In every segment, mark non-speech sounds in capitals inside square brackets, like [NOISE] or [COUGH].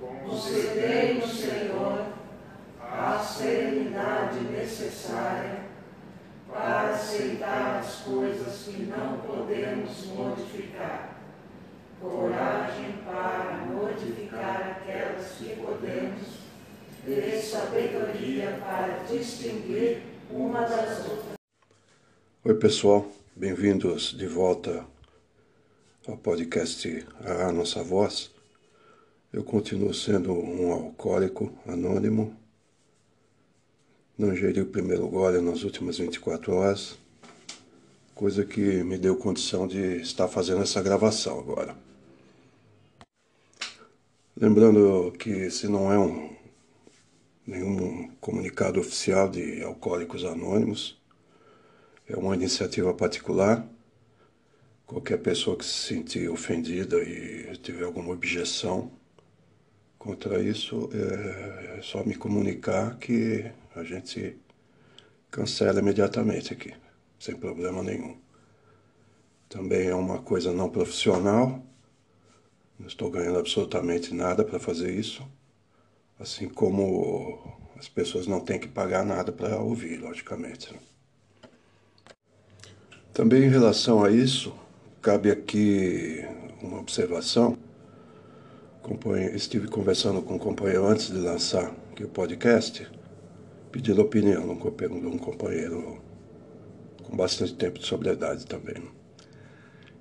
concedei-nos, Senhor, a serenidade necessária para aceitar as coisas que não podemos modificar, coragem para modificar aquelas que podemos, e sabedoria para distinguir uma das outras. Oi, pessoal, bem-vindos de volta ao podcast A Nossa Voz. Eu continuo sendo um alcoólico anônimo. Não ingeri o primeiro gole nas últimas 24 horas, coisa que me deu condição de estar fazendo essa gravação agora. Lembrando que esse não é um nenhum comunicado oficial de Alcoólicos Anônimos, é uma iniciativa particular. Qualquer pessoa que se sentir ofendida e tiver alguma objeção contra isso, é, é só me comunicar que a gente cancela imediatamente aqui, sem problema nenhum. Também é uma coisa não profissional, não estou ganhando absolutamente nada para fazer isso, assim como as pessoas não têm que pagar nada para ouvir, logicamente. Né? Também em relação a isso, cabe aqui uma observação estive conversando com um companheiro antes de lançar aqui o podcast, pedindo opinião de um companheiro com bastante tempo de sobriedade também.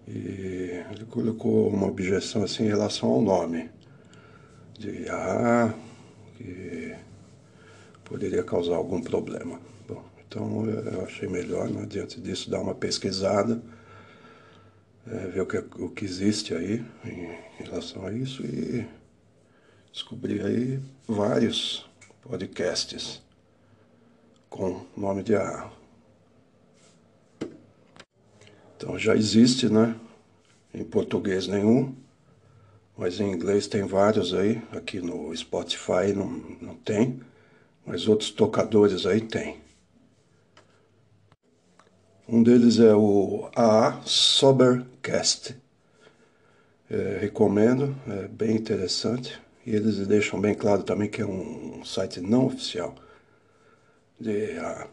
E ele colocou uma objeção assim em relação ao nome. De ah, que poderia causar algum problema. Bom, então eu achei melhor, né, diante disso, dar uma pesquisada é, ver o que, o que existe aí em relação a isso e descobrir aí vários podcasts com nome de AA. Então já existe, né? Em português nenhum, mas em inglês tem vários aí. Aqui no Spotify não, não tem, mas outros tocadores aí tem. Um deles é o AA Sobercast. É, recomendo, é bem interessante. E eles deixam bem claro também que é um site não oficial de AA.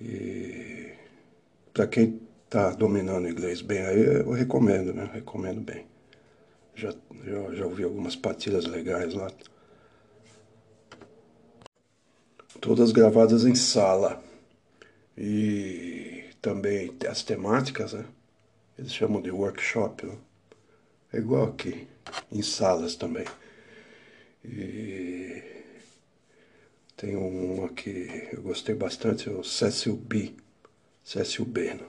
E para quem está dominando inglês bem aí, eu recomendo, né? Recomendo bem. Já, já, já ouvi algumas partidas legais lá. Todas gravadas em sala. E também as temáticas, né? Eles chamam de workshop, né? É igual aqui, em salas também. E tem um aqui, eu gostei bastante, é o Cecil B. Cecil B, né?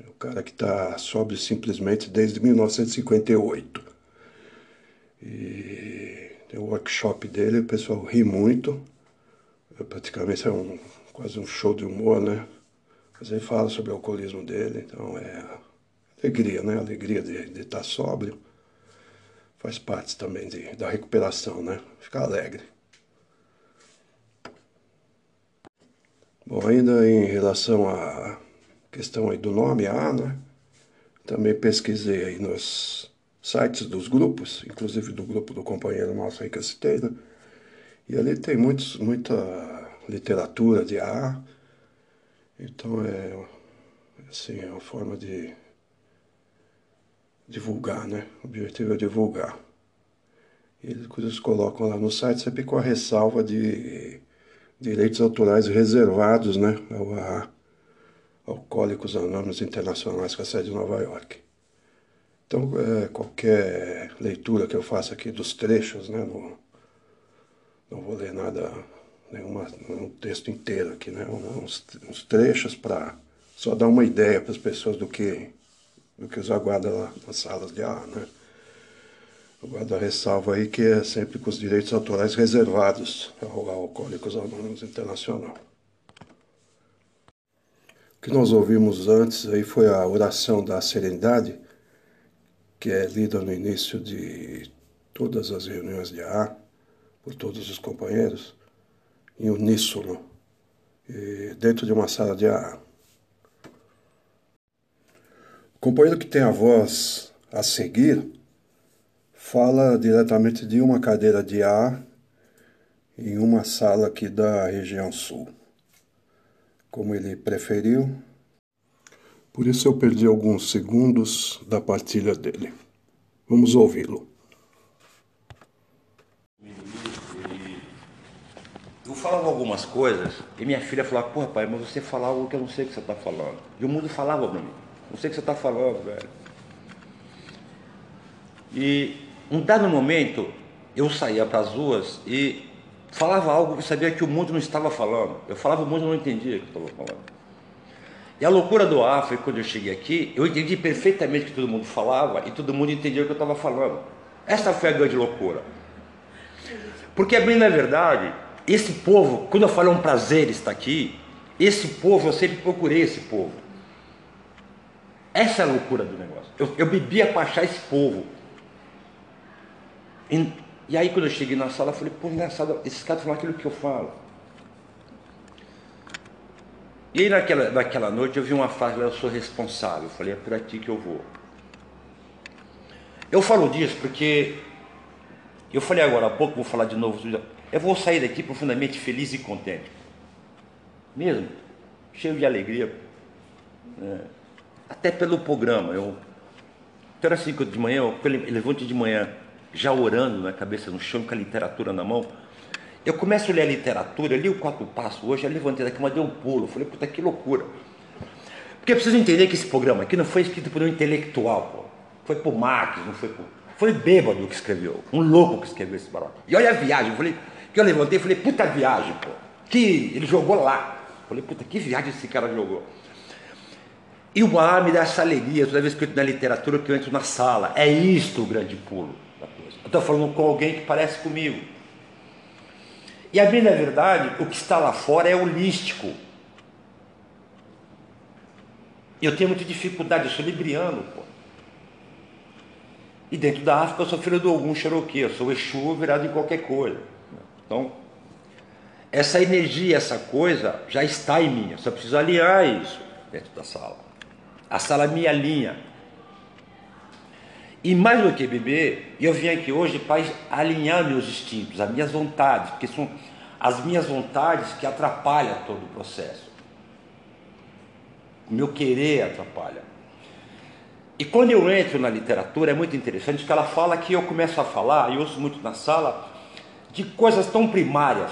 É o cara que está sóbrio simplesmente desde 1958. E tem o workshop dele, o pessoal ri muito. Praticamente é um, quase um show de humor, né? Mas ele fala sobre o alcoolismo dele, então é alegria, né? Alegria de, estar sóbrio. Faz parte também de, da recuperação, né? Ficar alegre. Bom, ainda em relação à questão aí do nome A, né? Também pesquisei aí nos sites dos grupos, inclusive do grupo do companheiro nosso aí que eu citei, né? E ali tem muitos, muita literatura de A, então é assim, é uma forma de divulgar, né? O objetivo é divulgar. E eles, colocam lá no site sempre com a ressalva de direitos autorais reservados, né? Ao, a Alcoólicos Anônimos Internacionais com a sede de Nova York. Então, é, qualquer leitura que eu faça aqui dos trechos, né? Não vou ler nada nenhuma, um texto inteiro aqui, né? uns, uns trechos para só dar uma ideia para as pessoas do que, do que os aguarda lá nas salas de ar. Né? O guarda ressalva aí que é sempre com os direitos autorais reservados ao Alcoólicos Anônimos Internacional. O que nós ouvimos antes aí foi a oração da serenidade, que é lida no início de todas as reuniões de ar por todos os companheiros em uníssono, dentro de uma sala de ar. O companheiro que tem a voz a seguir fala diretamente de uma cadeira de ar em uma sala aqui da região sul. Como ele preferiu, por isso eu perdi alguns segundos da partilha dele. Vamos ouvi-lo. Eu falava algumas coisas e minha filha falava, pô pai, mas você fala algo que eu não sei o que você está falando. E o mundo falava para mim, não sei o que você está falando, velho. E um dado momento eu saía para as ruas e falava algo que eu sabia que o mundo não estava falando. Eu falava, o mundo não entendia o que eu estava falando. E a loucura do foi quando eu cheguei aqui, eu entendi perfeitamente o que todo mundo falava e todo mundo entendia o que eu estava falando. Essa foi a grande loucura. Porque, bem na verdade, esse povo, quando eu falo é um prazer estar aqui, esse povo, eu sempre procurei esse povo. Essa é a loucura do negócio. Eu, eu bebia para achar esse povo. E, e, aí quando eu cheguei na sala, eu falei, pô, engraçado, esses caras falam aquilo que eu falo. E aí naquela, naquela noite eu vi uma frase lá, eu sou responsável. Eu falei, é por aqui que eu vou. Eu falo disso porque eu falei agora há pouco, vou falar de novo. Eu vou sair daqui profundamente feliz e contente. Mesmo, cheio de alegria. É, até pelo programa. Eu, então era assim, de manhã, eu levanto de manhã, já orando na cabeça no chão, com a literatura na mão. Eu começo a ler a literatura, eu li o quatro passos hoje, eu levantei da cama, dei um pulo, falei, puta que loucura. Porque eu preciso entender que esse programa aqui não foi escrito por um intelectual, pô. Foi por Marx, não foi por. Foi bêbado que escreveu, um louco que escreveu esse barato. E olha a viagem, eu falei, que eu levantei e falei, puta viagem, pô. Que ele jogou lá. Falei, puta, que viagem esse cara jogou. E o mar me dá essa alegria toda vez que eu entro na literatura, que eu entro na sala. É isto o grande pulo da coisa. Eu estou falando com alguém que parece comigo. E a na verdade, o que está lá fora é holístico. Eu tenho muita dificuldade, eu sou libriano, pô. E dentro da África eu sou filho de algum Cherokee, eu sou Exu virado em qualquer coisa. Então, essa energia, essa coisa já está em mim, eu só preciso alinhar isso dentro da sala. A sala me alinha. E mais do que beber, eu vim aqui hoje para alinhar meus instintos, as minhas vontades, porque são as minhas vontades que atrapalham todo o processo. O meu querer atrapalha. E quando eu entro na literatura, é muito interessante que ela fala que eu começo a falar, e ouço muito na sala, de coisas tão primárias.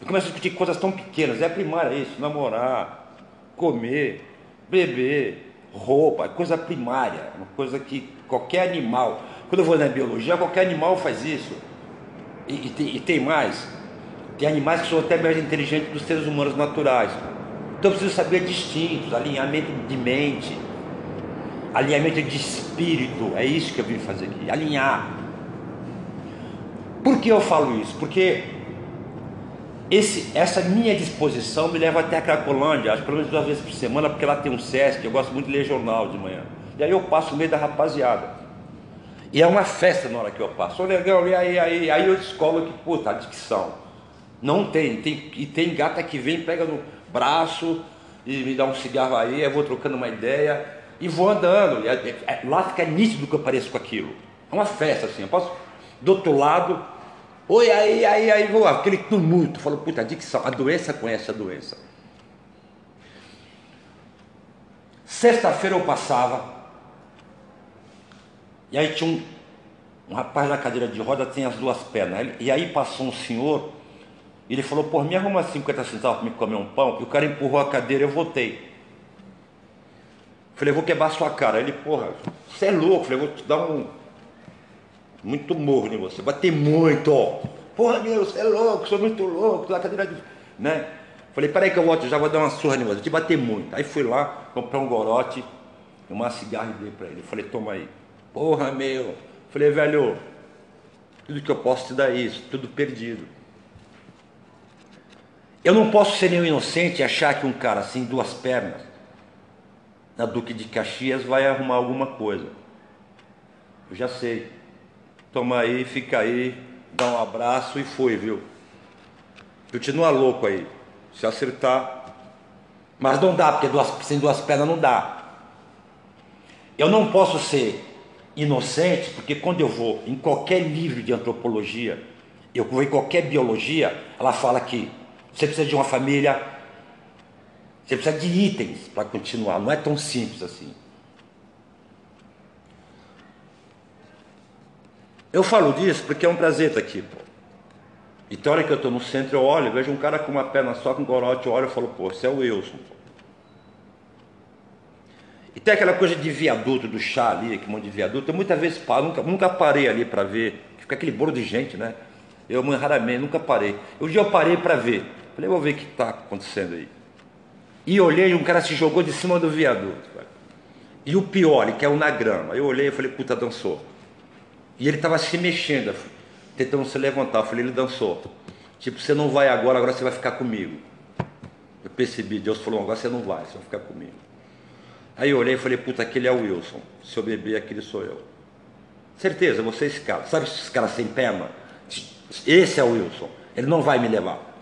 Eu começo a discutir coisas tão pequenas, é primária isso, namorar, comer, beber, roupa, é coisa primária, uma coisa que qualquer animal, quando eu vou na biologia, qualquer animal faz isso. E, e, tem, e tem, mais, tem animais que são até mais inteligentes que os seres humanos naturais. Então eu preciso saber distintos, alinhamento de mente, alinhamento de espírito, é isso que eu vim fazer aqui, alinhar. Por que eu falo isso? Porque esse, essa minha disposição me leva até a Cracolândia, acho pelo menos duas vezes por semana, porque lá tem um Sesc, eu gosto muito de ler jornal de manhã. E aí eu passo no meio da rapaziada. E é uma festa na hora que eu passo. Ô legal, e aí, aí, aí eu descolo que, puta, a dicção. Não tem, tem, e tem gata que vem, pega no braço e me dá um cigarro aí, eu vou trocando uma ideia e vou andando. E é, é, lá fica nítido que eu pareço com aquilo. É uma festa assim, eu posso. Do outro lado, Oi, aí, aí, aí, vou, aquele tumulto. Falou, puta, a dicção, a doença conhece a doença. Sexta-feira eu passava, e aí tinha um, um rapaz na cadeira de roda, tem as duas pernas. E aí passou um senhor, ele falou, pô, me arruma 50 centavos para me comer um pão. E o cara empurrou a cadeira, eu voltei. Falei, vou quebrar sua cara. Ele, porra, você é louco. Falei, vou te dar um muito morro em você, bater muito. Porra, meu, você é louco, sou muito louco, da cadeira de. Né? Falei, peraí que eu volto, já vou dar uma surra em você, te bater muito. Aí fui lá, comprei um gorote, uma cigarra e dei pra ele. Falei, toma aí. Porra, meu. Falei, velho, tudo que eu posso te dar é isso, tudo perdido. Eu não posso ser nenhum inocente e achar que um cara assim, duas pernas, na Duque de Caxias, vai arrumar alguma coisa. Eu já sei. Toma aí, fica aí, dá um abraço e foi, viu? Continua louco aí. Se acertar. Mas não dá, porque duas, sem duas pernas não dá. Eu não posso ser inocente, porque quando eu vou em qualquer livro de antropologia, eu vou em qualquer biologia, ela fala que você precisa de uma família, você precisa de itens para continuar, não é tão simples assim. Eu falo disso porque é um prazer estar aqui, pô. E tem hora que eu estou no centro, eu olho, vejo um cara com uma perna só, com um eu olho e falo, pô, esse é o Wilson. Pô. E tem aquela coisa de viaduto, do chá ali, aquele monte de viaduto. Eu muitas vezes paro, nunca, nunca parei ali para ver. Fica aquele bolo de gente, né? Eu raramente, nunca parei. Um dia eu parei para ver. Falei, vou ver o que está acontecendo aí. E olhei, um cara se jogou de cima do viaduto. Cara. E o pior, que é o na grama. Eu olhei e falei, puta, dançou. E ele estava se mexendo, tentando se levantar. Eu falei, ele dançou. Tipo, você não vai agora, agora você vai ficar comigo. Eu percebi, Deus falou, agora você não vai, você vai ficar comigo. Aí eu olhei e falei, puta, aquele é o Wilson. Se eu beber, aquele sou eu. Certeza, você é esse cara. Sabe esses caras sem perna? Esse é o Wilson. Ele não vai me levar.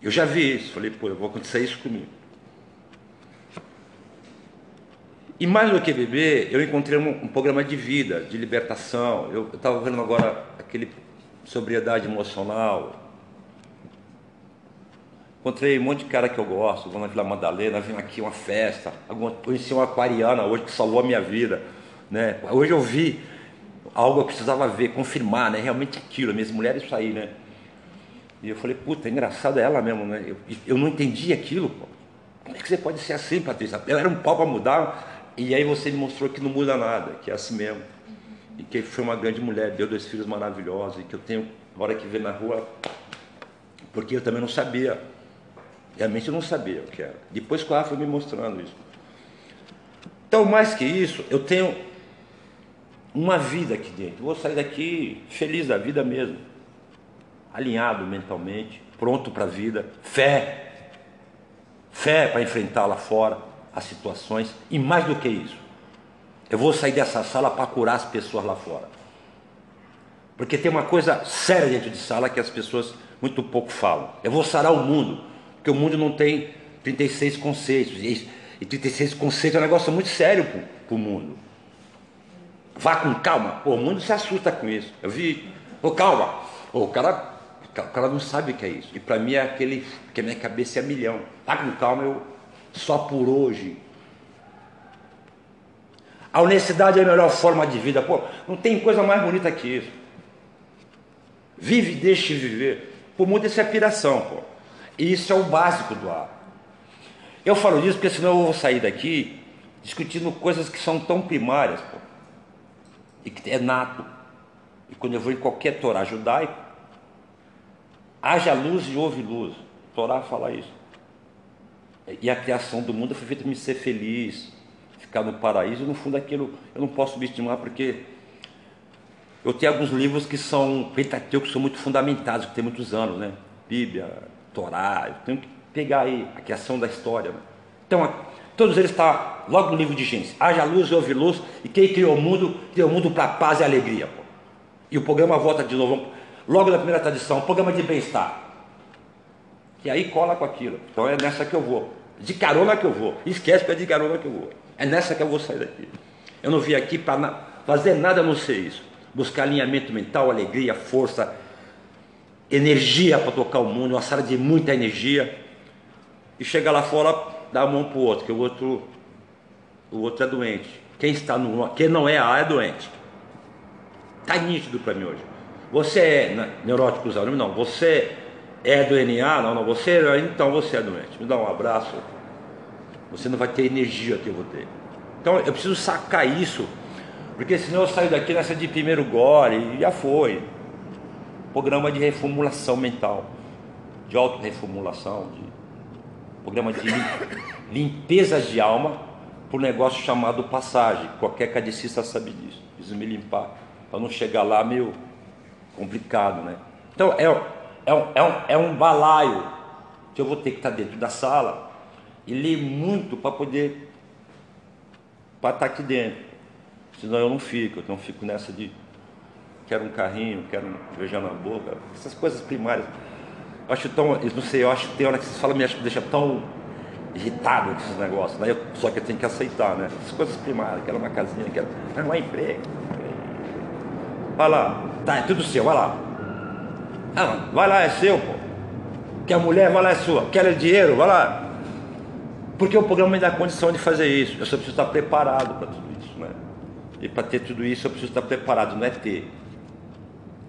Eu já vi isso. Falei, pô, eu vou acontecer isso comigo. E mais do que beber, eu encontrei um, um programa de vida, de libertação. Eu estava vendo agora aquele sobriedade emocional. Encontrei um monte de cara que eu gosto, vou na Vila Madalena, vim aqui uma festa, conheci uma aquariana hoje que salvou a minha vida. Né? Hoje eu vi algo que eu precisava ver, confirmar, né? realmente aquilo, minhas mulheres isso aí, né? E eu falei, puta, é engraçado ela mesmo, né? Eu, eu não entendi aquilo, pô. Como é que você pode ser assim, Patrícia? Eu era um pau para mudar, e aí você me mostrou que não muda nada, que é assim mesmo. E que foi uma grande mulher, deu dois filhos maravilhosos, e que eu tenho, na hora que vê na rua, porque eu também não sabia. Realmente eu não sabia o que era. Depois que ela foi me mostrando isso. Então, mais que isso, eu tenho uma vida aqui dentro. vou sair daqui feliz da vida mesmo. Alinhado mentalmente, pronto para a vida, fé. Fé para enfrentar lá fora as situações e mais do que isso, eu vou sair dessa sala para curar as pessoas lá fora. Porque tem uma coisa séria dentro de sala que as pessoas muito pouco falam. Eu vou sarar o mundo, porque o mundo não tem 36 conceitos. E 36 conceitos é um negócio muito sério para o mundo. Vá com calma. Pô, o mundo se assusta com isso. Eu vi, pô, calma. O cara, o cara não sabe o que é isso. E para mim é aquele que a minha cabeça é milhão. Vá com calma, eu só por hoje. A honestidade é a melhor forma de vida. Pô, não tem coisa mais bonita que isso. Vive e deixe viver. Por muito isso é piração, pô. E isso é o básico do ar. Eu falo disso porque senão eu vou sair daqui discutindo coisas que são tão primárias, pô. E que é nato. E quando eu vou em qualquer Torá judaico, haja luz e houve luz. Torá fala isso. E a criação do mundo foi feita para me ser feliz, ficar no paraíso. No fundo aquilo eu não posso subestimar porque eu tenho alguns livros que são pentateucos, que são muito fundamentados, que tem muitos anos, né? Bíblia, Torá, eu tenho que pegar aí a criação da história. Né? Então, todos eles estão tá logo no livro de Gênesis. Haja luz e houve luz, e quem criou o mundo, criou o mundo para paz e alegria. Pô. E o programa volta de novo, logo na primeira tradição, programa de bem-estar. E aí cola com aquilo. Então é nessa que eu vou. De carona que eu vou. Esquece que é de carona que eu vou. É nessa que eu vou sair daqui. Eu não vim aqui para na... fazer nada a não ser isso. Buscar alinhamento mental, alegria, força, energia para tocar o mundo, uma sala de muita energia. E chegar lá fora, dar a mão para o outro, que o outro, o outro é doente. Quem está no. Quem não é A é doente. Está nítido para mim hoje. Você é né, neurótico não, você é do NA, não, não, você é, então você é doente. Me dá um abraço. Você não vai ter energia que eu vou ter. Então eu preciso sacar isso, porque senão eu saio daqui nessa de primeiro gole e já foi. Programa de reformulação mental, de auto-reformulação, de programa de [COUGHS] limpeza de alma por um negócio chamado passagem. Qualquer cadecista sabe disso. Preciso me limpar para não chegar lá meio complicado, né? Então é é um, é um, é um balaio que eu vou ter que estar dentro da sala e ler muito para poder para estar aqui dentro. Senão eu não fico, eu não fico nessa de quero um carrinho, quero um beijão na boca, essas coisas primárias. Eu acho tão, eu não sei, eu acho que tem hora que vocês falam, me deixa tão irritado com esses negócios. Né? Só que eu tenho que aceitar, né? As coisas primárias, quero uma casinha, quero arrumar é emprego. Vai lá, tá, é tudo seu, vai lá. Ah, vai lá, é seu, pô. Quer mulher, vai lá, é sua. Quer dinheiro, vai lá. Porque o programa me dá condição de fazer isso. Eu só preciso estar preparado para tudo isso, né? E para ter tudo isso eu preciso estar preparado, não é ter.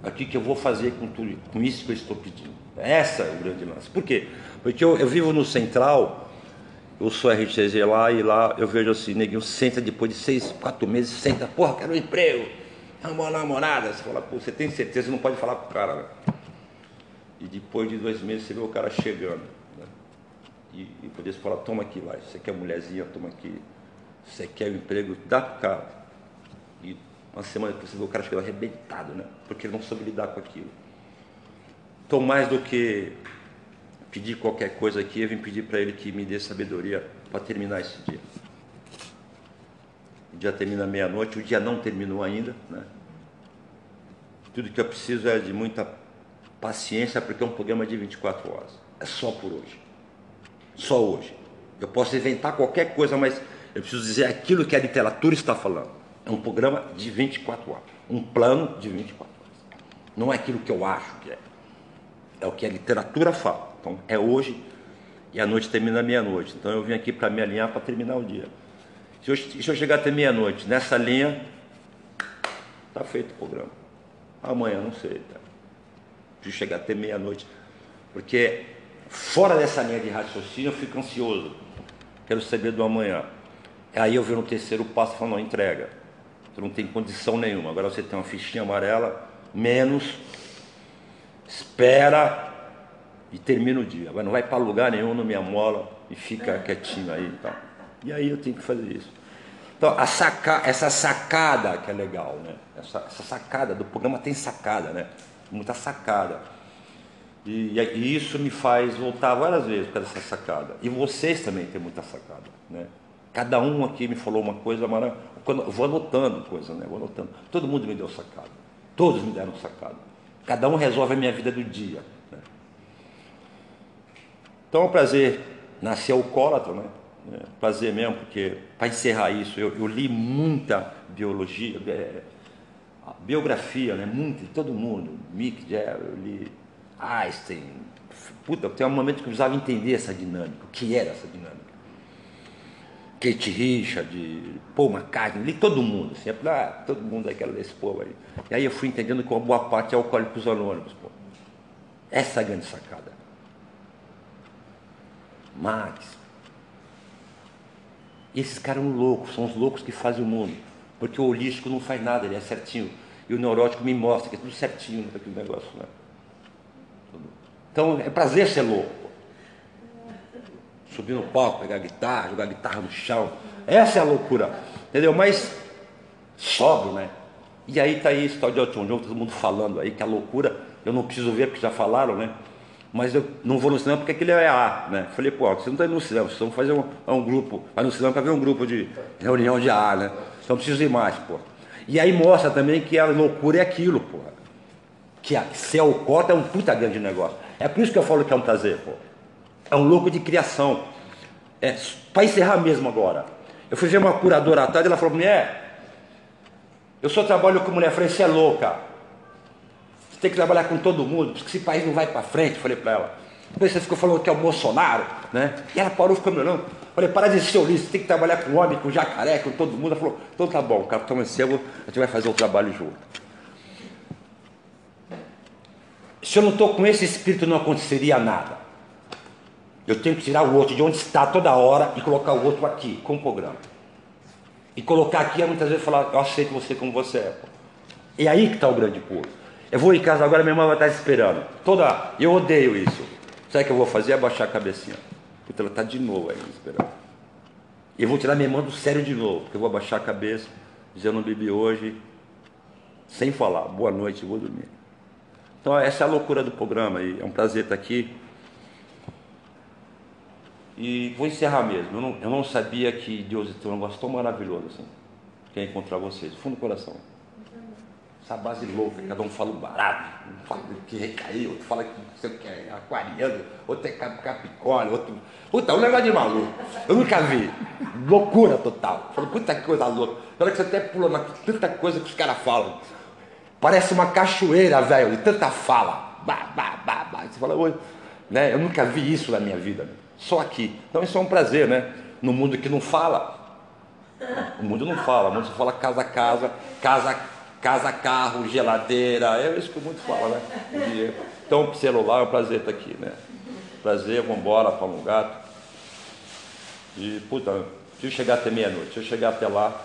Aqui que eu vou fazer com, tudo, com isso que eu estou pedindo. Essa é o grande lance. Por quê? Porque eu, eu vivo no Central, eu sou RTZ lá e lá eu vejo assim, neguinho senta depois de seis, quatro meses, senta, porra, quero um emprego, arrumou uma namorada. Você fala, pô, você tem certeza, não pode falar pro cara, né? E depois de dois meses você vê o cara chegando. Né? E, e poder falar, toma aqui, vai, você quer mulherzinha, toma aqui. Você quer um emprego, dá pro cara. E uma semana depois você vê o cara chegando arrebentado, né? Porque ele não soube lidar com aquilo. Então, mais do que pedir qualquer coisa aqui, eu vim pedir para ele que me dê sabedoria para terminar esse dia. O dia termina meia-noite, o dia não terminou ainda, né? Tudo que eu preciso é de muita paciência, porque é um programa de 24 horas. É só por hoje. Só hoje. Eu posso inventar qualquer coisa, mas eu preciso dizer aquilo que a literatura está falando. É um programa de 24 horas. Um plano de 24 horas. Não é aquilo que eu acho que é. É o que a literatura fala. Então é hoje e a noite termina meia-noite. Então eu vim aqui para me alinhar para terminar o dia. Se eu, se eu chegar até meia-noite nessa linha, está feito o programa. Amanhã, não sei. Tá? Preciso chegar até meia-noite. Porque fora dessa linha de raciocínio eu fico ansioso. Quero saber do amanhã. Aí eu venho no terceiro passo falando, não, entrega. Tu não tem condição nenhuma. Agora você tem uma fichinha amarela, menos, espera e termina o dia. Agora não vai para lugar nenhum, não me amola e fica quietinho aí. Então. E aí eu tenho que fazer isso. Então, saca, essa sacada que é legal, né? Essa, essa, sacada do programa tem sacada, né? Muita sacada. E, e, isso me faz voltar várias vezes para essa sacada. E vocês também têm muita sacada, né? Cada um aqui me falou uma coisa, eu vou anotando coisa, né? Vou anotando. Todo mundo me deu sacada. Todos me deram sacada. Cada um resolve a minha vida do dia. Né? Então é um prazer nascer alcoólatra, né? É, prazer mesmo, porque para encerrar isso, eu, eu, li muita biologia, é, biografia, né? Muito, de todo mundo. Mick li Einstein. Puta, tem um momento que eu precisava entender essa dinâmica, o que era essa dinâmica. Kate Richard, Paul McCartney, li todo mundo, assim, ah, todo mundo aquela desse povo aí. E aí eu fui entendendo que uma boa parte é alcoólicos anônimos, pô. Essa é a grande sacada. Mas, esses caras são loucos, são os loucos que fazem o mundo. Porque o holístico não faz nada, ele é certinho. E o neurótico me mostra que é tudo certinho naquele negócio, né? Então é prazer ser louco subir no palco, pegar guitarra, jogar guitarra no chão. Essa é a loucura, entendeu? Mas sobe, né? E aí tá aí esse tal de Elton John, todo mundo falando aí que a loucura, eu não preciso ver porque já falaram, né? Mas eu não vou no cinema porque aquele é A, né? Falei, pô, você não está indo no cinema, vocês vão fazer um, um grupo, vai no cinema para ver um grupo de reunião de A, né? Então preciso ir mais, pô. E aí mostra também que a loucura é aquilo, pô. Que a, ser alcoólatra é um puta grande negócio. É por isso que eu falo que é um prazer, pô. É um louco de criação. É, para encerrar mesmo agora. Eu fui ver uma curadora à tarde, ela falou, mulher, eu só trabalho com mulher. Eu falei, você é louca. Você tem que trabalhar com todo mundo, porque esse país não vai para frente. Eu falei para ela. Você ficou falando que é o Bolsonaro, né? E ela parou ficou me olhando. Falei, para de ser você tem que trabalhar com homem, com jacaré, com todo mundo. Ela falou, então tá bom, capitão Mancebo, a gente vai fazer o trabalho junto. Se eu não estou com esse espírito, não aconteceria nada. Eu tenho que tirar o outro de onde está toda hora e colocar o outro aqui, com o programa. E colocar aqui é muitas vezes falar, eu aceito você como você é. É aí que está o grande pulo. Eu vou em casa agora, minha irmã vai estar esperando. Toda. Eu odeio isso. Sabe o que eu vou fazer? Abaixar a cabecinha. Porque ela está de novo aí esperando. E eu vou tirar minha irmã do sério de novo. Porque eu vou abaixar a cabeça, dizer eu não bebi hoje, sem falar, boa noite, vou dormir. Então essa é a loucura do programa e é um prazer estar aqui. E vou encerrar mesmo. Eu não, eu não sabia que Deus tem um negócio tão maravilhoso assim. Que é encontrar vocês, fundo do coração. Essa base louca, cada um fala um barato, um fala que recaiu, outro fala que você é aquariano, outro é capricórnio, outro. Puta, um negócio de maluco. Eu nunca vi. Loucura total. Falei, puta que coisa louca. Na que você até pula na tanta coisa que os caras falam. Parece uma cachoeira, velho, de tanta fala. Bah, bah, bah, bah. Você fala, oi. Né? Eu nunca vi isso na minha vida. Só aqui. Então isso é um prazer, né? No mundo que não fala. O mundo não fala, o mundo só fala casa, casa, casa, casa, carro, geladeira, é isso que o mundo fala, né? Então, celular, é um prazer estar aqui, né? Prazer, vamos embora para um gato. E, puta, se eu chegar até meia-noite, se eu chegar até lá,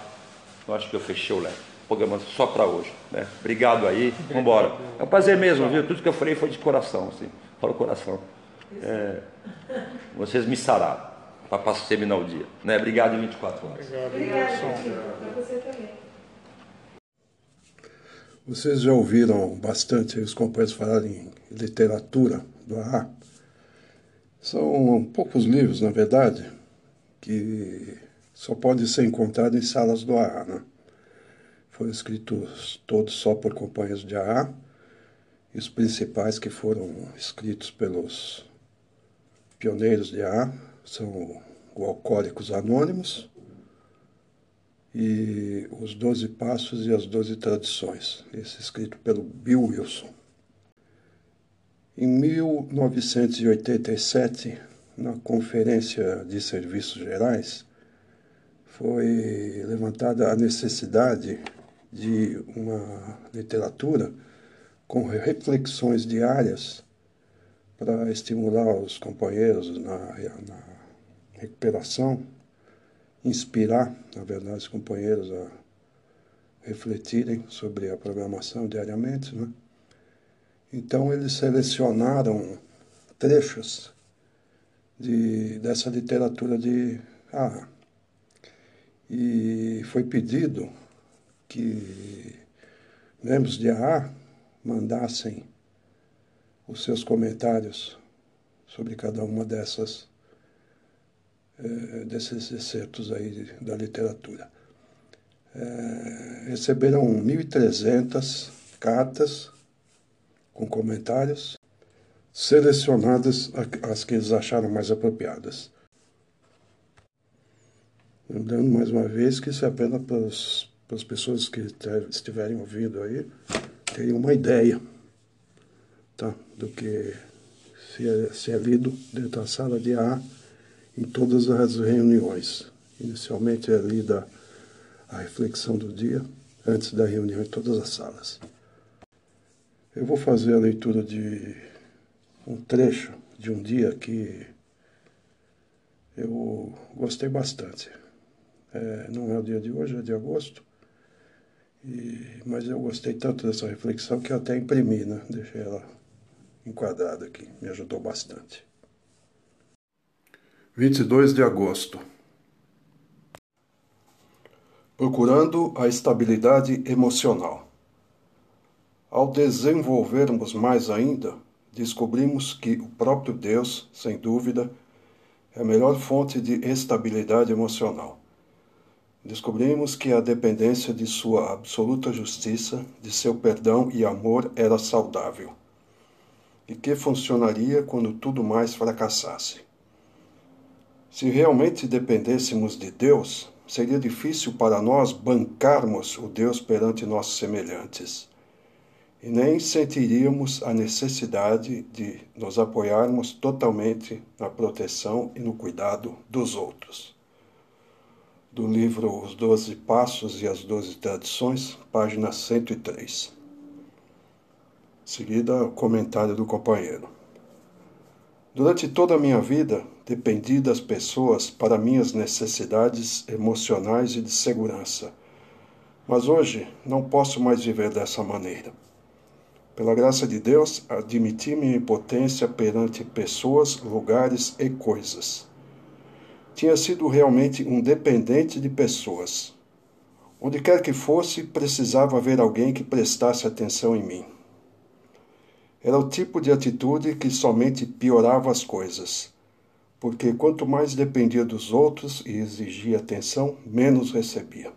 eu acho que eu fechei o leque. Programa só para hoje, né? Obrigado aí, vamos embora. É um prazer mesmo, viu? Tudo que eu falei foi de coração, assim, fala o coração. É, vocês me sararam para terminar o dia. Né? Obrigado 24 horas. Obrigado, para você também. Vocês já ouviram bastante os companheiros falarem em literatura do AA? São poucos livros, na verdade, que só podem ser encontrados em salas do AA. Né? Foram escritos todos só por companheiros de AA, e os principais que foram escritos pelos pioneiros de AA são o Alcoólicos Anônimos e os Doze Passos e as Doze Tradições, esse escrito pelo Bill Wilson. Em 1987, na Conferência de Serviços Gerais, foi levantada a necessidade de uma literatura com reflexões diárias para estimular os companheiros na, na recuperação, inspirar, na verdade, os companheiros a refletirem sobre a programação diariamente. Né? Então, eles selecionaram trechos de, dessa literatura de ah, e foi pedido que membros de AA mandassem os seus comentários sobre cada uma dessas é, desses excertos aí da literatura. É, receberam 1.300 cartas com comentários, selecionadas as que eles acharam mais apropriadas. Lembrando mais uma vez que isso é apenas para, para as pessoas que estiverem ouvindo aí terem uma ideia tá, do que se é, se é lido dentro da sala de A em todas as reuniões. Inicialmente é lida a reflexão do dia, antes da reunião em todas as salas. Eu vou fazer a leitura de um trecho de um dia que eu gostei bastante. É, não é o dia de hoje, é de agosto, e, mas eu gostei tanto dessa reflexão que até imprimi, né? deixei ela enquadrada aqui, me ajudou bastante. 22 de agosto. Procurando a estabilidade emocional. Ao desenvolvermos mais ainda, descobrimos que o próprio Deus, sem dúvida, é a melhor fonte de estabilidade emocional. Descobrimos que a dependência de sua absoluta justiça, de seu perdão e amor era saudável, e que funcionaria quando tudo mais fracassasse. Se realmente dependêssemos de Deus, seria difícil para nós bancarmos o Deus perante nossos semelhantes. E nem sentiríamos a necessidade de nos apoiarmos totalmente na proteção e no cuidado dos outros. Do livro Os Doze Passos e as Doze Tradições, página 103. Seguida, o comentário do companheiro. Durante toda a minha vida, dependi das pessoas para minhas necessidades emocionais e de segurança. Mas hoje não posso mais viver dessa maneira. Pela graça de Deus, admiti minha impotência perante pessoas, lugares e coisas. Tinha sido realmente um dependente de pessoas. Onde quer que fosse, precisava haver alguém que prestasse atenção em mim. Era o tipo de atitude que somente piorava as coisas, porque quanto mais dependia dos outros e exigia atenção, menos recebia.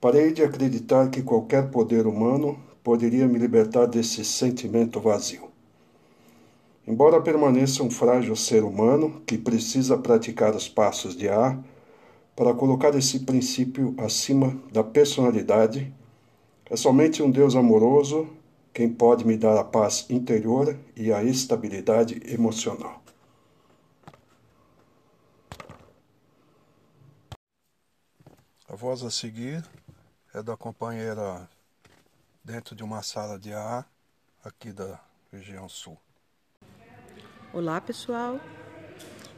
Parei de acreditar que qualquer poder humano poderia me libertar desse sentimento vazio. Embora permaneça um frágil ser humano que precisa praticar os passos de ar para colocar esse princípio acima da personalidade, é somente um Deus amoroso quem pode me dar a paz interior e a estabilidade emocional. A voz a seguir é da companheira dentro de uma sala de ar aqui da região sul. Olá pessoal,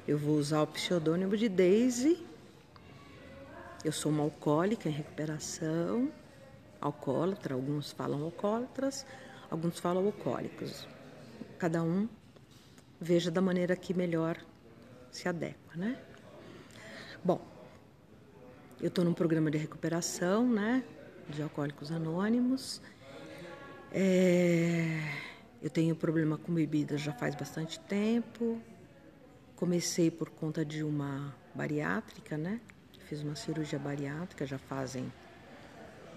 eu vou usar o pseudônimo de Daisy. Eu sou uma alcoólica em recuperação, alcoólatra, alguns falam alcoólatras, alguns falam alcoólicos. Cada um veja da maneira que melhor se adequa, né? Bom, eu estou num programa de recuperação, né? De alcoólicos anônimos. É... Eu tenho problema com bebidas já faz bastante tempo. Comecei por conta de uma bariátrica, né? Fiz uma cirurgia bariátrica já fazem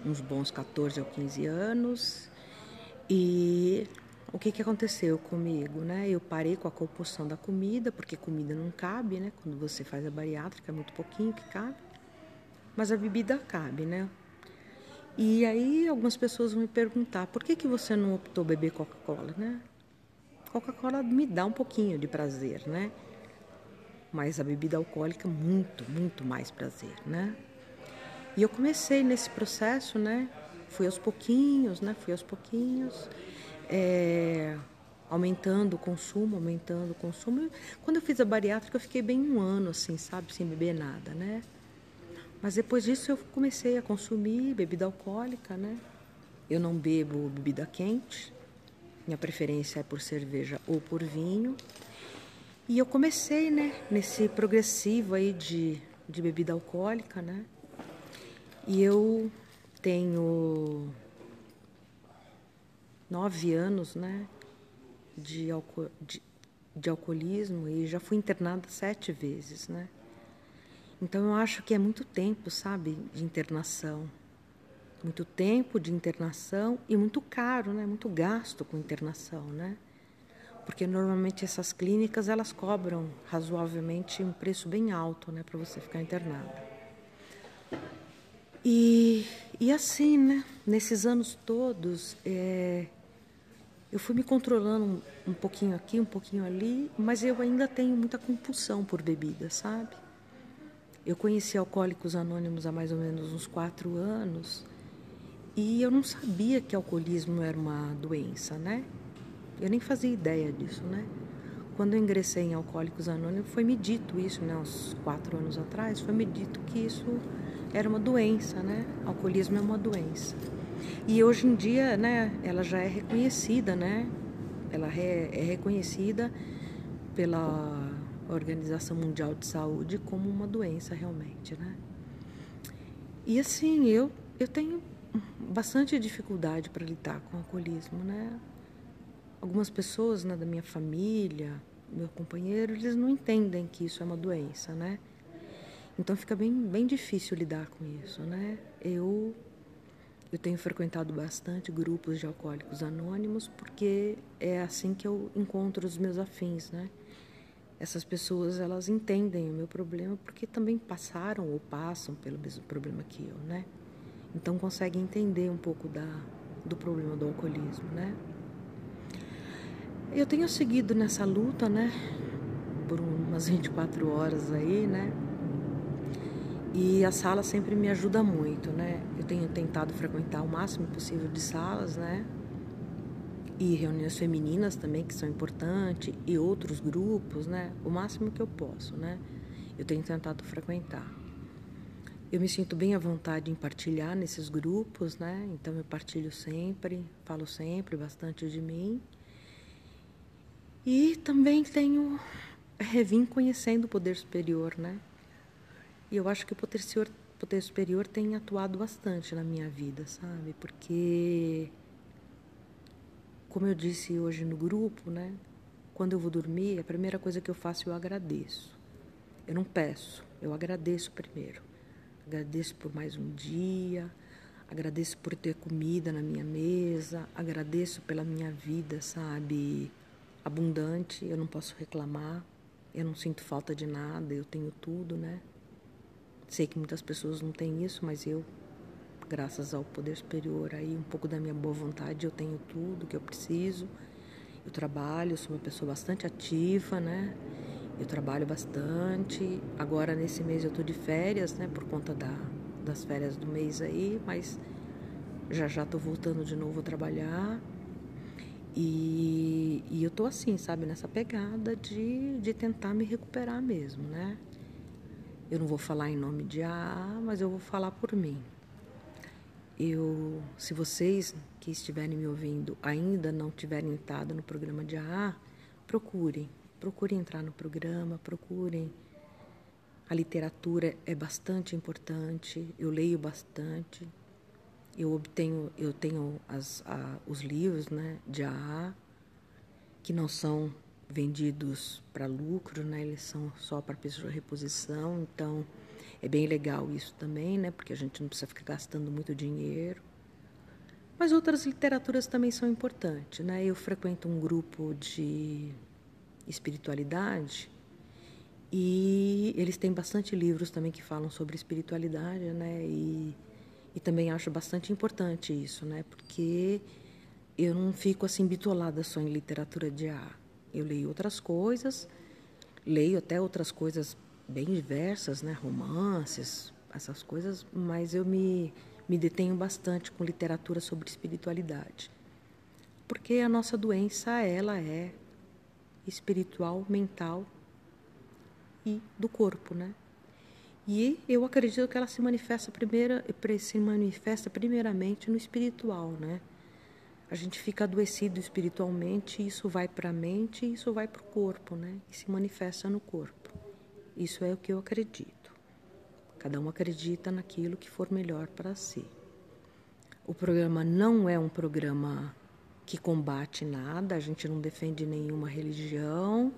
uns bons 14 ou 15 anos. E o que, que aconteceu comigo, né? Eu parei com a compulsão da comida, porque comida não cabe, né? Quando você faz a bariátrica, é muito pouquinho que cabe. Mas a bebida cabe, né? E aí algumas pessoas vão me perguntar, por que, que você não optou beber Coca-Cola, né? Coca-Cola me dá um pouquinho de prazer, né? Mas a bebida alcoólica, muito, muito mais prazer, né? E eu comecei nesse processo, né? Fui aos pouquinhos, né? Fui aos pouquinhos, é, aumentando o consumo, aumentando o consumo. Quando eu fiz a bariátrica, eu fiquei bem um ano, assim, sabe, sem beber nada, né? Mas depois disso eu comecei a consumir bebida alcoólica, né? Eu não bebo bebida quente, minha preferência é por cerveja ou por vinho. E eu comecei, né, nesse progressivo aí de, de bebida alcoólica, né? E eu tenho nove anos, né, de, alco de, de alcoolismo e já fui internada sete vezes, né? Então eu acho que é muito tempo, sabe, de internação. Muito tempo de internação e muito caro, né? Muito gasto com internação, né? Porque normalmente essas clínicas elas cobram razoavelmente um preço bem alto, né, para você ficar internada. E, e assim, né? Nesses anos todos, é, eu fui me controlando um, um pouquinho aqui, um pouquinho ali, mas eu ainda tenho muita compulsão por bebida, sabe? Eu conheci Alcoólicos Anônimos há mais ou menos uns quatro anos e eu não sabia que alcoolismo era uma doença, né? Eu nem fazia ideia disso, né? Quando eu ingressei em Alcoólicos Anônimos, foi me dito isso, né? Uns quatro anos atrás, foi me dito que isso era uma doença, né? Alcoolismo é uma doença. E hoje em dia, né, ela já é reconhecida, né? Ela é, reconhecida pela Organização Mundial de Saúde como uma doença realmente, né? E assim, eu eu tenho bastante dificuldade para lidar com o alcoolismo, né? Algumas pessoas né, da minha família, meu companheiro, eles não entendem que isso é uma doença, né? Então fica bem, bem difícil lidar com isso, né? Eu eu tenho frequentado bastante grupos de alcoólicos anônimos porque é assim que eu encontro os meus afins, né? essas pessoas elas entendem o meu problema porque também passaram ou passam pelo mesmo problema que eu, né? Então conseguem entender um pouco da, do problema do alcoolismo, né? Eu tenho seguido nessa luta, né? Por umas 24 horas aí, né? E a sala sempre me ajuda muito, né? Eu tenho tentado frequentar o máximo possível de salas, né? e reuniões femininas também que são importantes e outros grupos, né? O máximo que eu posso, né? Eu tenho tentado frequentar. Eu me sinto bem à vontade em partilhar nesses grupos, né? Então eu partilho sempre, falo sempre bastante de mim. E também tenho revim conhecendo o poder superior, né? E eu acho que o poder, poder superior tem atuado bastante na minha vida, sabe? Porque como eu disse hoje no grupo, né? Quando eu vou dormir, a primeira coisa que eu faço eu agradeço. Eu não peço, eu agradeço primeiro. Agradeço por mais um dia, agradeço por ter comida na minha mesa, agradeço pela minha vida, sabe, abundante, eu não posso reclamar, eu não sinto falta de nada, eu tenho tudo, né? Sei que muitas pessoas não têm isso, mas eu, graças ao poder superior aí, um pouco da minha boa vontade, eu tenho tudo que eu preciso. Eu trabalho, sou uma pessoa bastante ativa, né? Eu trabalho bastante. Agora nesse mês eu tô de férias, né, por conta da, das férias do mês aí, mas já já tô voltando de novo a trabalhar. E, e eu tô assim, sabe, nessa pegada de, de tentar me recuperar mesmo, né? Eu não vou falar em nome de AA, mas eu vou falar por mim. Eu, se vocês que estiverem me ouvindo ainda não tiverem entrado no programa de AA, procurem, procurem entrar no programa, procurem. A literatura é bastante importante, eu leio bastante, eu obtenho, eu tenho as, a, os livros né, de AA, que não são vendidos para lucro, né, eles são só para pessoa reposição, então é bem legal isso também, né, porque a gente não precisa ficar gastando muito dinheiro. Mas outras literaturas também são importantes, né? Eu frequento um grupo de espiritualidade e eles têm bastante livros também que falam sobre espiritualidade, né? E e também acho bastante importante isso, né? Porque eu não fico assim bitolada só em literatura de A. Eu leio outras coisas, leio até outras coisas bem diversas, né? Romances, essas coisas, mas eu me, me detenho bastante com literatura sobre espiritualidade. Porque a nossa doença, ela é espiritual, mental e do corpo, né? E eu acredito que ela se manifesta primeira, se manifesta primeiramente no espiritual, né? A gente fica adoecido espiritualmente, isso vai para a mente, isso vai para o corpo, né? E se manifesta no corpo. Isso é o que eu acredito. Cada um acredita naquilo que for melhor para si. O programa não é um programa que combate nada, a gente não defende nenhuma religião.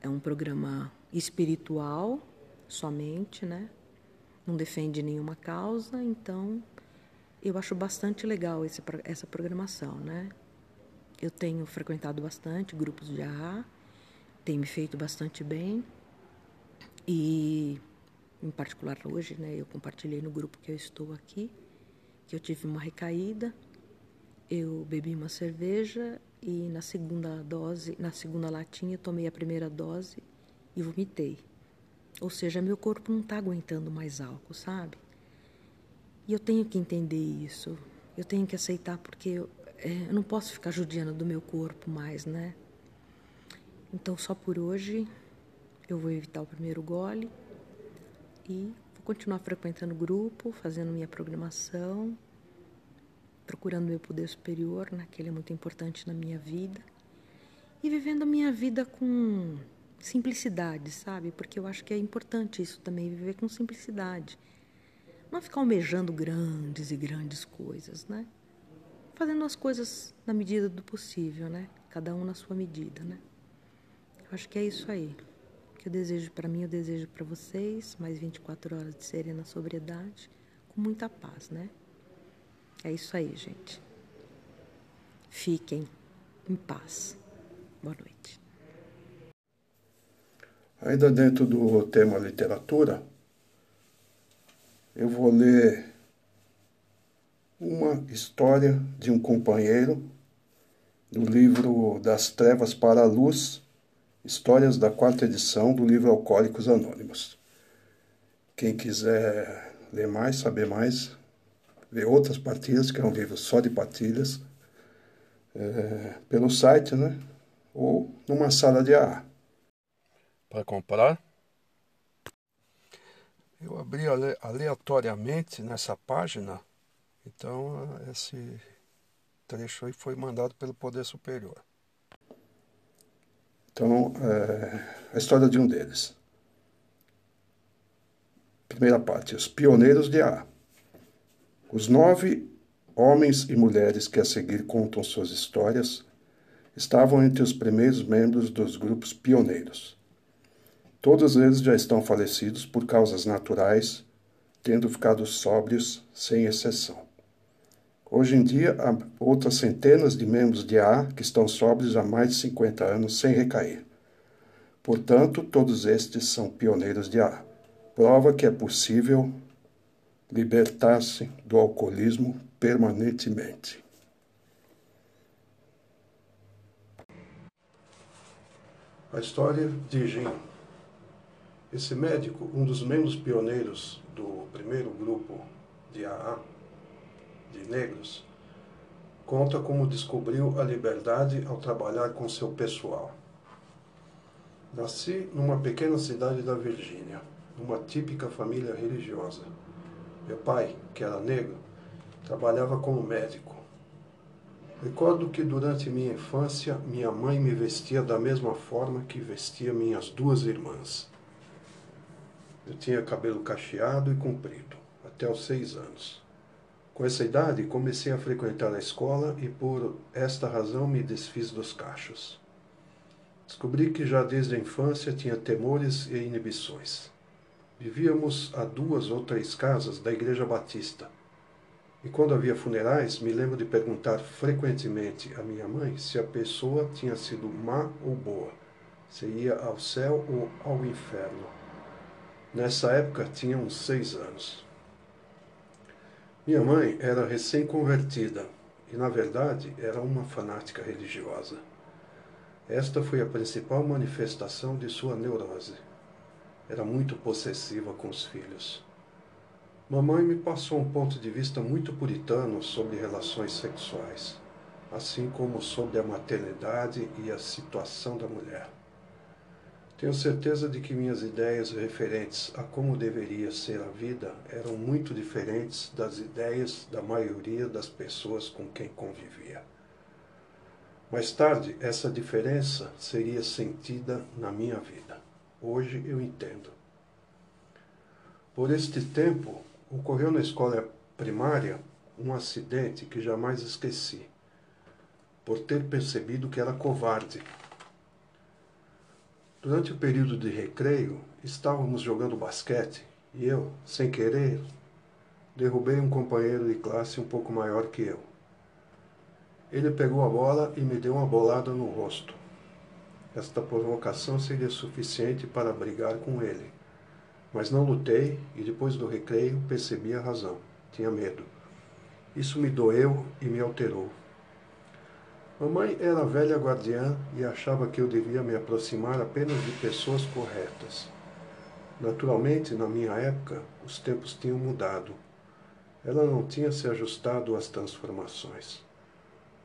É um programa espiritual somente, né? Não defende nenhuma causa, então eu acho bastante legal esse, essa programação, né? Eu tenho frequentado bastante grupos de AA, tem me feito bastante bem e, em particular hoje, né, eu compartilhei no grupo que eu estou aqui que eu tive uma recaída, eu bebi uma cerveja e na segunda dose, na segunda latinha, tomei a primeira dose e vomitei. Ou seja, meu corpo não está aguentando mais álcool, sabe? E eu tenho que entender isso. Eu tenho que aceitar porque eu, é, eu não posso ficar judiando do meu corpo mais, né? Então, só por hoje, eu vou evitar o primeiro gole e vou continuar frequentando o grupo, fazendo minha programação, procurando meu poder superior, né, que ele é muito importante na minha vida, e vivendo a minha vida com simplicidade, sabe? Porque eu acho que é importante isso também, viver com simplicidade. Não ficar almejando grandes e grandes coisas, né? Fazendo as coisas na medida do possível, né? Cada um na sua medida, né? Eu acho que é isso aí. O que eu desejo para mim, eu desejo para vocês, mais 24 horas de serena sobriedade, com muita paz, né? É isso aí, gente. Fiquem em paz. Boa noite. Ainda dentro do tema literatura, eu vou ler uma história de um companheiro do livro Das Trevas para a Luz, histórias da quarta edição do livro Alcoólicos Anônimos. Quem quiser ler mais, saber mais, ver outras partilhas, que é um livro só de partilhas, é, pelo site, né? Ou numa sala de AA para comprar. Eu abri aleatoriamente nessa página, então esse trecho aí foi mandado pelo Poder Superior. Então, é, a história de um deles. Primeira parte: Os pioneiros de A. Os nove homens e mulheres que a seguir contam suas histórias estavam entre os primeiros membros dos grupos pioneiros. Todos eles já estão falecidos por causas naturais, tendo ficado sóbrios sem exceção. Hoje em dia, há outras centenas de membros de AA que estão sóbrios há mais de 50 anos sem recair. Portanto, todos estes são pioneiros de AA. Prova que é possível libertar-se do alcoolismo permanentemente. A história de Jim. Esse médico, um dos membros pioneiros do primeiro grupo de AA, de negros, conta como descobriu a liberdade ao trabalhar com seu pessoal. Nasci numa pequena cidade da Virgínia, numa típica família religiosa. Meu pai, que era negro, trabalhava como médico. Recordo que durante minha infância minha mãe me vestia da mesma forma que vestia minhas duas irmãs. Eu tinha cabelo cacheado e comprido, até os seis anos. Com essa idade, comecei a frequentar a escola e por esta razão me desfiz dos cachos. Descobri que já desde a infância tinha temores e inibições. Vivíamos a duas ou três casas da Igreja Batista e quando havia funerais, me lembro de perguntar frequentemente à minha mãe se a pessoa tinha sido má ou boa, se ia ao céu ou ao inferno. Nessa época tinha uns seis anos. Minha mãe era recém-convertida e, na verdade, era uma fanática religiosa. Esta foi a principal manifestação de sua neurose. Era muito possessiva com os filhos. Mamãe me passou um ponto de vista muito puritano sobre relações sexuais, assim como sobre a maternidade e a situação da mulher. Tenho certeza de que minhas ideias referentes a como deveria ser a vida eram muito diferentes das ideias da maioria das pessoas com quem convivia. Mais tarde, essa diferença seria sentida na minha vida. Hoje eu entendo. Por este tempo, Ocorreu na escola primária um acidente que jamais esqueci, por ter percebido que era covarde. Durante o período de recreio, estávamos jogando basquete e eu, sem querer, derrubei um companheiro de classe um pouco maior que eu. Ele pegou a bola e me deu uma bolada no rosto. Esta provocação seria suficiente para brigar com ele. Mas não lutei e depois do recreio percebi a razão. Tinha medo. Isso me doeu e me alterou. Mamãe era velha guardiã e achava que eu devia me aproximar apenas de pessoas corretas. Naturalmente, na minha época, os tempos tinham mudado. Ela não tinha se ajustado às transformações.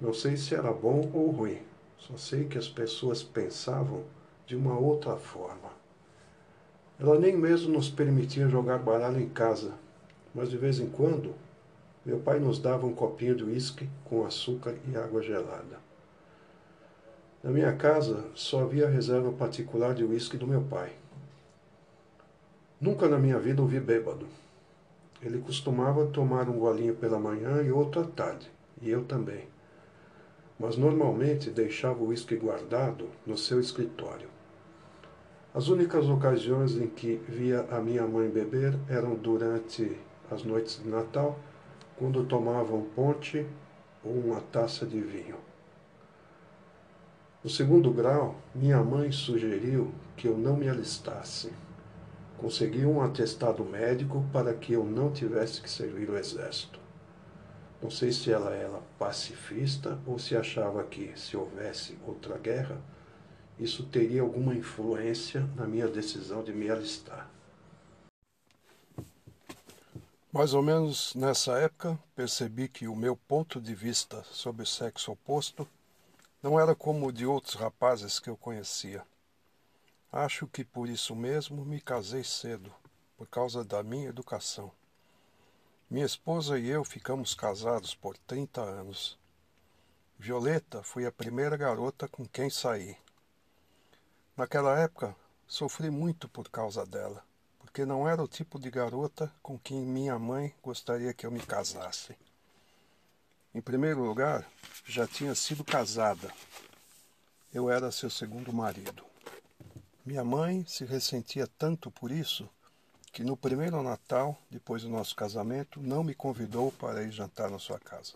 Não sei se era bom ou ruim, só sei que as pessoas pensavam de uma outra forma. Ela nem mesmo nos permitia jogar baralho em casa, mas de vez em quando meu pai nos dava um copinho de uísque com açúcar e água gelada. Na minha casa só havia reserva particular de uísque do meu pai. Nunca na minha vida ouvi bêbado. Ele costumava tomar um golinho pela manhã e outro à tarde, e eu também. Mas normalmente deixava o uísque guardado no seu escritório. As únicas ocasiões em que via a minha mãe beber eram durante as noites de Natal, quando tomava um ponte ou uma taça de vinho. No segundo grau, minha mãe sugeriu que eu não me alistasse. Consegui um atestado médico para que eu não tivesse que servir o exército. Não sei se ela era pacifista ou se achava que, se houvesse outra guerra, isso teria alguma influência na minha decisão de me alistar. Mais ou menos nessa época, percebi que o meu ponto de vista sobre o sexo oposto não era como o de outros rapazes que eu conhecia. Acho que por isso mesmo me casei cedo, por causa da minha educação. Minha esposa e eu ficamos casados por 30 anos. Violeta foi a primeira garota com quem saí. Naquela época, sofri muito por causa dela, porque não era o tipo de garota com quem minha mãe gostaria que eu me casasse. Em primeiro lugar, já tinha sido casada. Eu era seu segundo marido. Minha mãe se ressentia tanto por isso que no primeiro Natal, depois do nosso casamento, não me convidou para ir jantar na sua casa.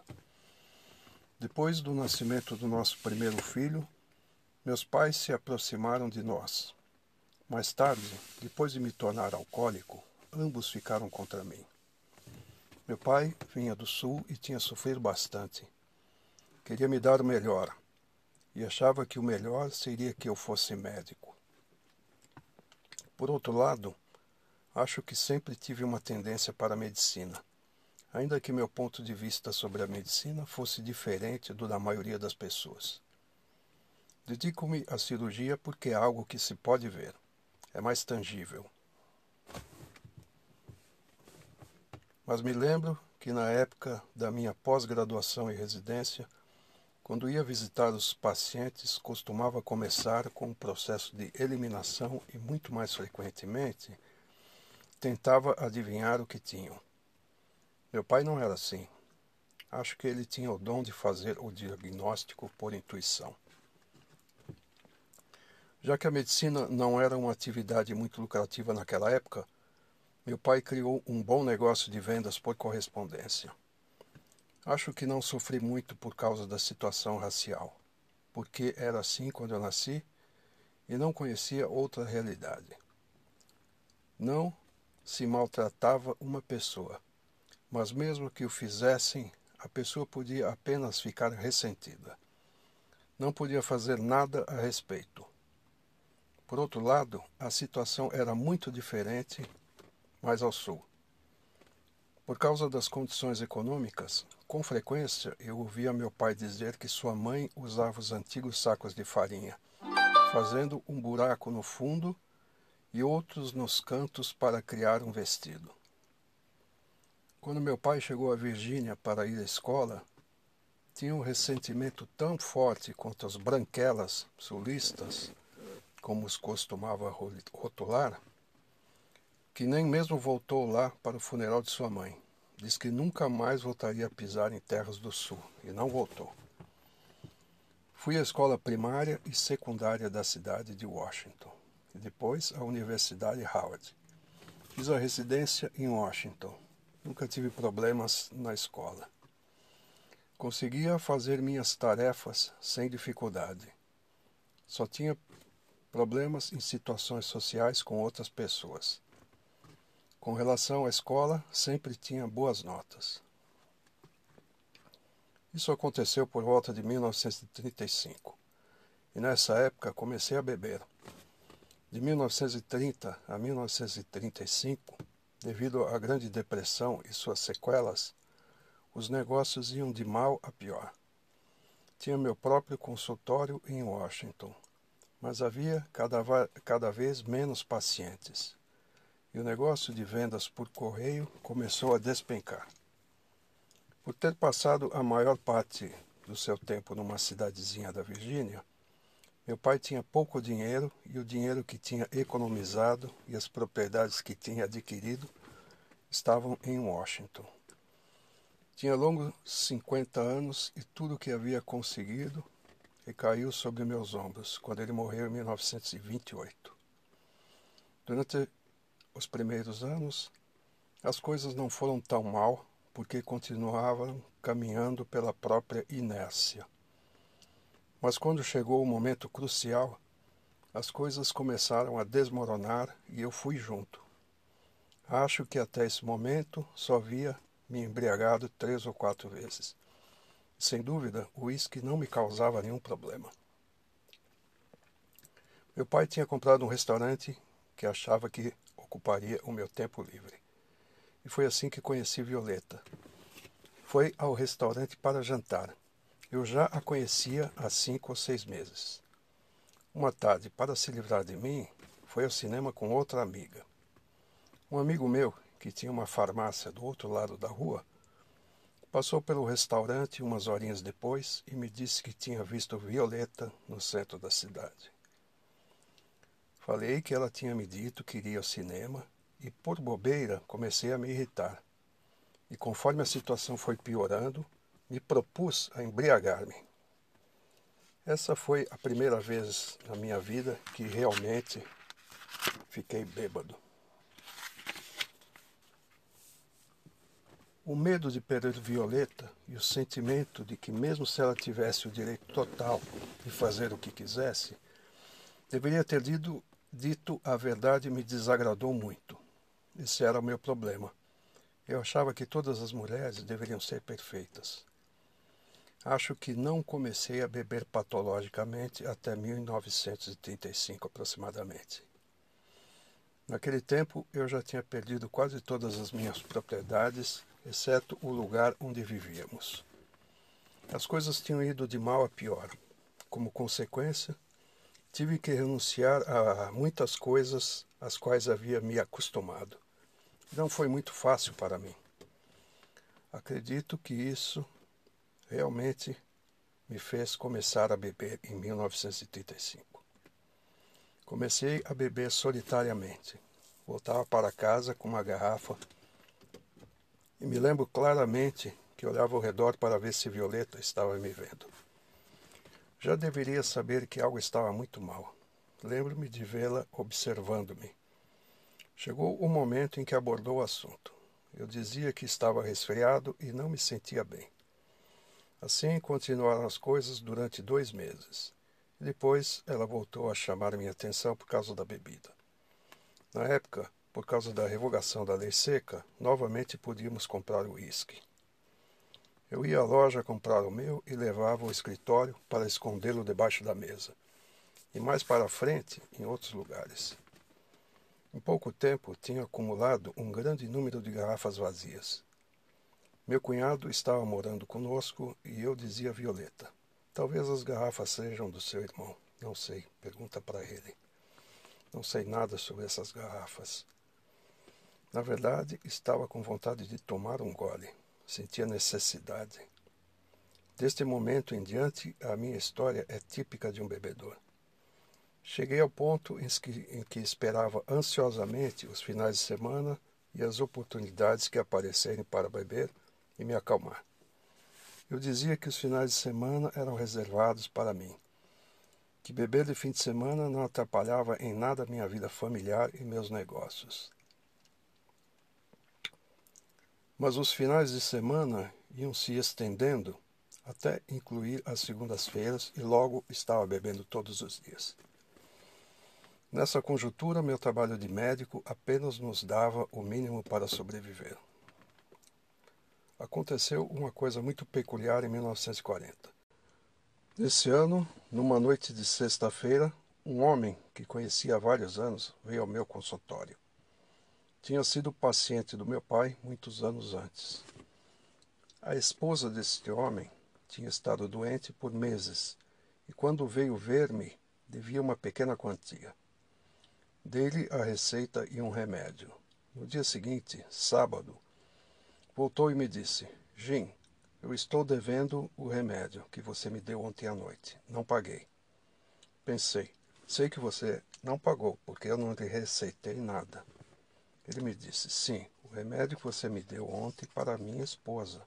Depois do nascimento do nosso primeiro filho, meus pais se aproximaram de nós. Mais tarde, depois de me tornar alcoólico, ambos ficaram contra mim. Meu pai vinha do sul e tinha sofrido bastante. Queria me dar o melhor e achava que o melhor seria que eu fosse médico. Por outro lado, acho que sempre tive uma tendência para a medicina, ainda que meu ponto de vista sobre a medicina fosse diferente do da maioria das pessoas. Dedico-me à cirurgia porque é algo que se pode ver, é mais tangível. Mas me lembro que na época da minha pós-graduação e residência, quando ia visitar os pacientes, costumava começar com um processo de eliminação e, muito mais frequentemente, tentava adivinhar o que tinham. Meu pai não era assim. Acho que ele tinha o dom de fazer o diagnóstico por intuição. Já que a medicina não era uma atividade muito lucrativa naquela época, meu pai criou um bom negócio de vendas por correspondência. Acho que não sofri muito por causa da situação racial, porque era assim quando eu nasci e não conhecia outra realidade. Não se maltratava uma pessoa, mas mesmo que o fizessem, a pessoa podia apenas ficar ressentida. Não podia fazer nada a respeito. Por outro lado, a situação era muito diferente mais ao sul. Por causa das condições econômicas, com frequência eu ouvia meu pai dizer que sua mãe usava os antigos sacos de farinha, fazendo um buraco no fundo e outros nos cantos para criar um vestido. Quando meu pai chegou a Virgínia para ir à escola, tinha um ressentimento tão forte contra os branquelas sulistas como os costumava rotular, que nem mesmo voltou lá para o funeral de sua mãe. Diz que nunca mais voltaria a pisar em terras do sul, e não voltou. Fui à escola primária e secundária da cidade de Washington, e depois à Universidade Howard. Fiz a residência em Washington. Nunca tive problemas na escola. Conseguia fazer minhas tarefas sem dificuldade. Só tinha problemas em situações sociais com outras pessoas. Com relação à escola, sempre tinha boas notas. Isso aconteceu por volta de 1935, e nessa época comecei a beber. De 1930 a 1935, devido à Grande Depressão e suas sequelas, os negócios iam de mal a pior. Tinha meu próprio consultório em Washington mas havia cada, cada vez menos pacientes, e o negócio de vendas por correio começou a despencar. Por ter passado a maior parte do seu tempo numa cidadezinha da Virgínia, meu pai tinha pouco dinheiro e o dinheiro que tinha economizado e as propriedades que tinha adquirido estavam em Washington. Tinha longos 50 anos e tudo o que havia conseguido e caiu sobre meus ombros quando ele morreu em 1928. Durante os primeiros anos, as coisas não foram tão mal porque continuavam caminhando pela própria inércia. Mas quando chegou o momento crucial, as coisas começaram a desmoronar e eu fui junto. Acho que até esse momento só havia me embriagado três ou quatro vezes. Sem dúvida, o uísque não me causava nenhum problema. Meu pai tinha comprado um restaurante que achava que ocuparia o meu tempo livre. E foi assim que conheci Violeta. Foi ao restaurante para jantar. Eu já a conhecia há cinco ou seis meses. Uma tarde, para se livrar de mim, foi ao cinema com outra amiga. Um amigo meu, que tinha uma farmácia do outro lado da rua, Passou pelo restaurante umas horinhas depois e me disse que tinha visto Violeta no centro da cidade. Falei que ela tinha me dito que iria ao cinema e, por bobeira, comecei a me irritar. E conforme a situação foi piorando, me propus a embriagar-me. Essa foi a primeira vez na minha vida que realmente fiquei bêbado. O medo de perder Violeta e o sentimento de que, mesmo se ela tivesse o direito total de fazer o que quisesse, deveria ter dito, dito a verdade me desagradou muito. Esse era o meu problema. Eu achava que todas as mulheres deveriam ser perfeitas. Acho que não comecei a beber patologicamente até 1935 aproximadamente. Naquele tempo eu já tinha perdido quase todas as minhas propriedades, exceto o lugar onde vivíamos. As coisas tinham ido de mal a pior. Como consequência, tive que renunciar a muitas coisas às quais havia me acostumado. Não foi muito fácil para mim. Acredito que isso realmente me fez começar a beber em 1935. Comecei a beber solitariamente. Voltava para casa com uma garrafa e me lembro claramente que olhava ao redor para ver se Violeta estava me vendo. Já deveria saber que algo estava muito mal. Lembro-me de vê-la observando-me. Chegou o momento em que abordou o assunto. Eu dizia que estava resfriado e não me sentia bem. Assim continuaram as coisas durante dois meses. Depois ela voltou a chamar minha atenção por causa da bebida. Na época, por causa da revogação da lei seca, novamente podíamos comprar uísque. Eu ia à loja comprar o meu e levava ao escritório para escondê-lo debaixo da mesa, e mais para frente em outros lugares. Em pouco tempo tinha acumulado um grande número de garrafas vazias. Meu cunhado estava morando conosco e eu dizia a Violeta: Talvez as garrafas sejam do seu irmão. Não sei, pergunta para ele. Não sei nada sobre essas garrafas. Na verdade, estava com vontade de tomar um gole. Sentia necessidade. Deste momento em diante, a minha história é típica de um bebedor. Cheguei ao ponto em que, em que esperava ansiosamente os finais de semana e as oportunidades que aparecerem para beber e me acalmar. Eu dizia que os finais de semana eram reservados para mim, que beber de fim de semana não atrapalhava em nada minha vida familiar e meus negócios. Mas os finais de semana iam se estendendo até incluir as segundas-feiras e logo estava bebendo todos os dias. Nessa conjuntura, meu trabalho de médico apenas nos dava o mínimo para sobreviver. Aconteceu uma coisa muito peculiar em 1940. Nesse ano, numa noite de sexta-feira, um homem que conhecia há vários anos veio ao meu consultório. Tinha sido paciente do meu pai muitos anos antes. A esposa deste homem tinha estado doente por meses e, quando veio ver-me, devia uma pequena quantia. Dei-lhe a receita e um remédio. No dia seguinte, sábado, voltou e me disse: Jim, eu estou devendo o remédio que você me deu ontem à noite. Não paguei. Pensei: sei que você não pagou porque eu não lhe receitei nada. Ele me disse: Sim, o remédio que você me deu ontem para minha esposa.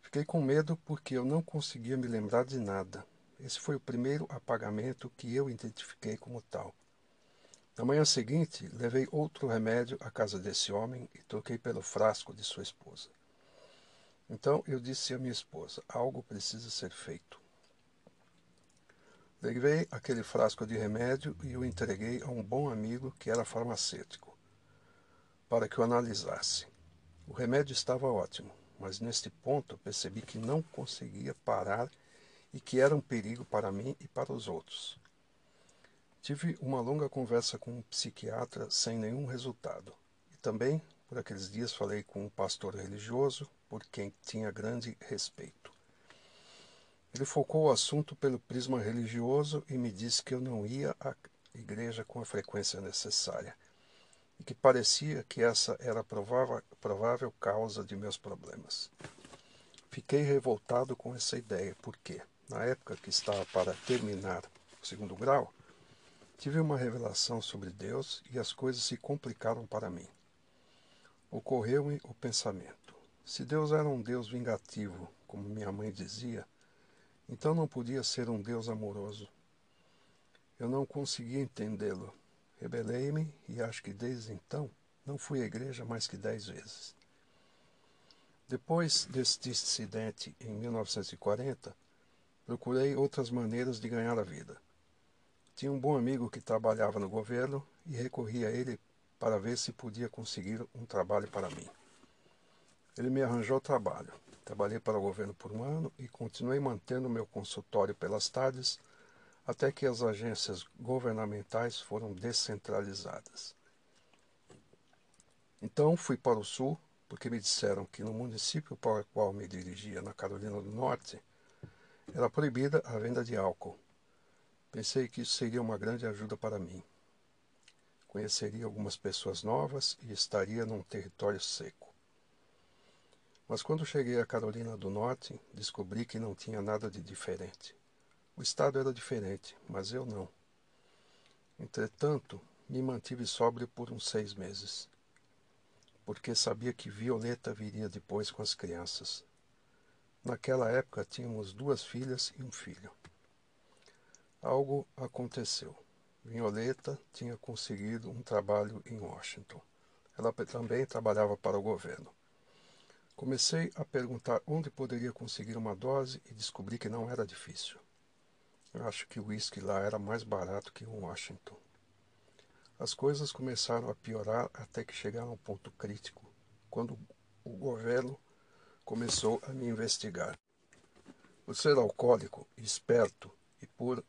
Fiquei com medo porque eu não conseguia me lembrar de nada. Esse foi o primeiro apagamento que eu identifiquei como tal. Na manhã seguinte, levei outro remédio à casa desse homem e troquei pelo frasco de sua esposa. Então eu disse à minha esposa: algo precisa ser feito. Levei aquele frasco de remédio e o entreguei a um bom amigo que era farmacêutico para que o analisasse. O remédio estava ótimo, mas neste ponto percebi que não conseguia parar e que era um perigo para mim e para os outros. Tive uma longa conversa com um psiquiatra sem nenhum resultado. E também, por aqueles dias, falei com um pastor religioso por quem tinha grande respeito. Ele focou o assunto pelo prisma religioso e me disse que eu não ia à igreja com a frequência necessária e que parecia que essa era a provável, provável causa de meus problemas. Fiquei revoltado com essa ideia, porque, na época que estava para terminar o segundo grau, tive uma revelação sobre Deus e as coisas se complicaram para mim. Ocorreu-me o pensamento: se Deus era um Deus vingativo, como minha mãe dizia, então não podia ser um Deus amoroso. Eu não conseguia entendê-lo Rebelei-me e acho que desde então não fui à igreja mais que dez vezes. Depois deste incidente em 1940, procurei outras maneiras de ganhar a vida. Tinha um bom amigo que trabalhava no governo e recorri a ele para ver se podia conseguir um trabalho para mim. Ele me arranjou trabalho. Trabalhei para o governo por um ano e continuei mantendo meu consultório pelas tardes até que as agências governamentais foram descentralizadas. Então fui para o sul, porque me disseram que no município para o qual me dirigia, na Carolina do Norte, era proibida a venda de álcool. Pensei que isso seria uma grande ajuda para mim. Conheceria algumas pessoas novas e estaria num território seco. Mas quando cheguei à Carolina do Norte, descobri que não tinha nada de diferente. O estado era diferente, mas eu não. Entretanto, me mantive sóbrio por uns seis meses, porque sabia que Violeta viria depois com as crianças. Naquela época tínhamos duas filhas e um filho. Algo aconteceu. Violeta tinha conseguido um trabalho em Washington. Ela também trabalhava para o governo. Comecei a perguntar onde poderia conseguir uma dose e descobri que não era difícil. Eu acho que o uísque lá era mais barato que em Washington. As coisas começaram a piorar até que chegaram ao ponto crítico, quando o governo começou a me investigar. Por ser alcoólico, esperto e por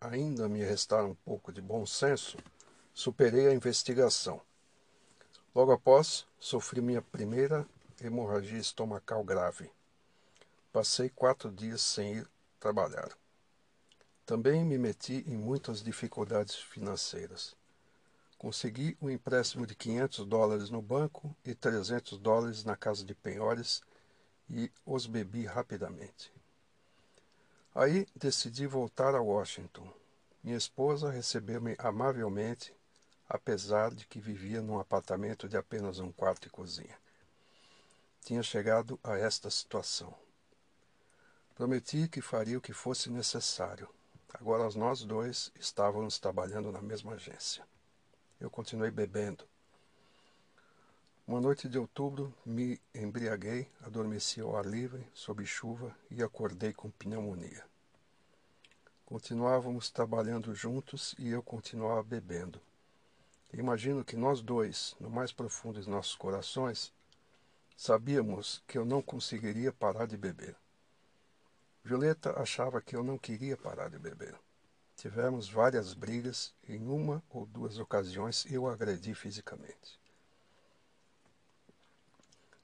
ainda me restar um pouco de bom senso, superei a investigação. Logo após, sofri minha primeira hemorragia estomacal grave. Passei quatro dias sem ir trabalhar. Também me meti em muitas dificuldades financeiras. Consegui um empréstimo de 500 dólares no banco e 300 dólares na casa de penhores e os bebi rapidamente. Aí decidi voltar a Washington. Minha esposa recebeu-me amavelmente, apesar de que vivia num apartamento de apenas um quarto e cozinha tinha chegado a esta situação. Prometi que faria o que fosse necessário. Agora nós dois estávamos trabalhando na mesma agência. Eu continuei bebendo. Uma noite de outubro me embriaguei, adormeci ao ar livre, sob chuva e acordei com pneumonia. Continuávamos trabalhando juntos e eu continuava bebendo. Imagino que nós dois, no mais profundo de nossos corações, Sabíamos que eu não conseguiria parar de beber. Violeta achava que eu não queria parar de beber. Tivemos várias brigas e em uma ou duas ocasiões eu a agredi fisicamente.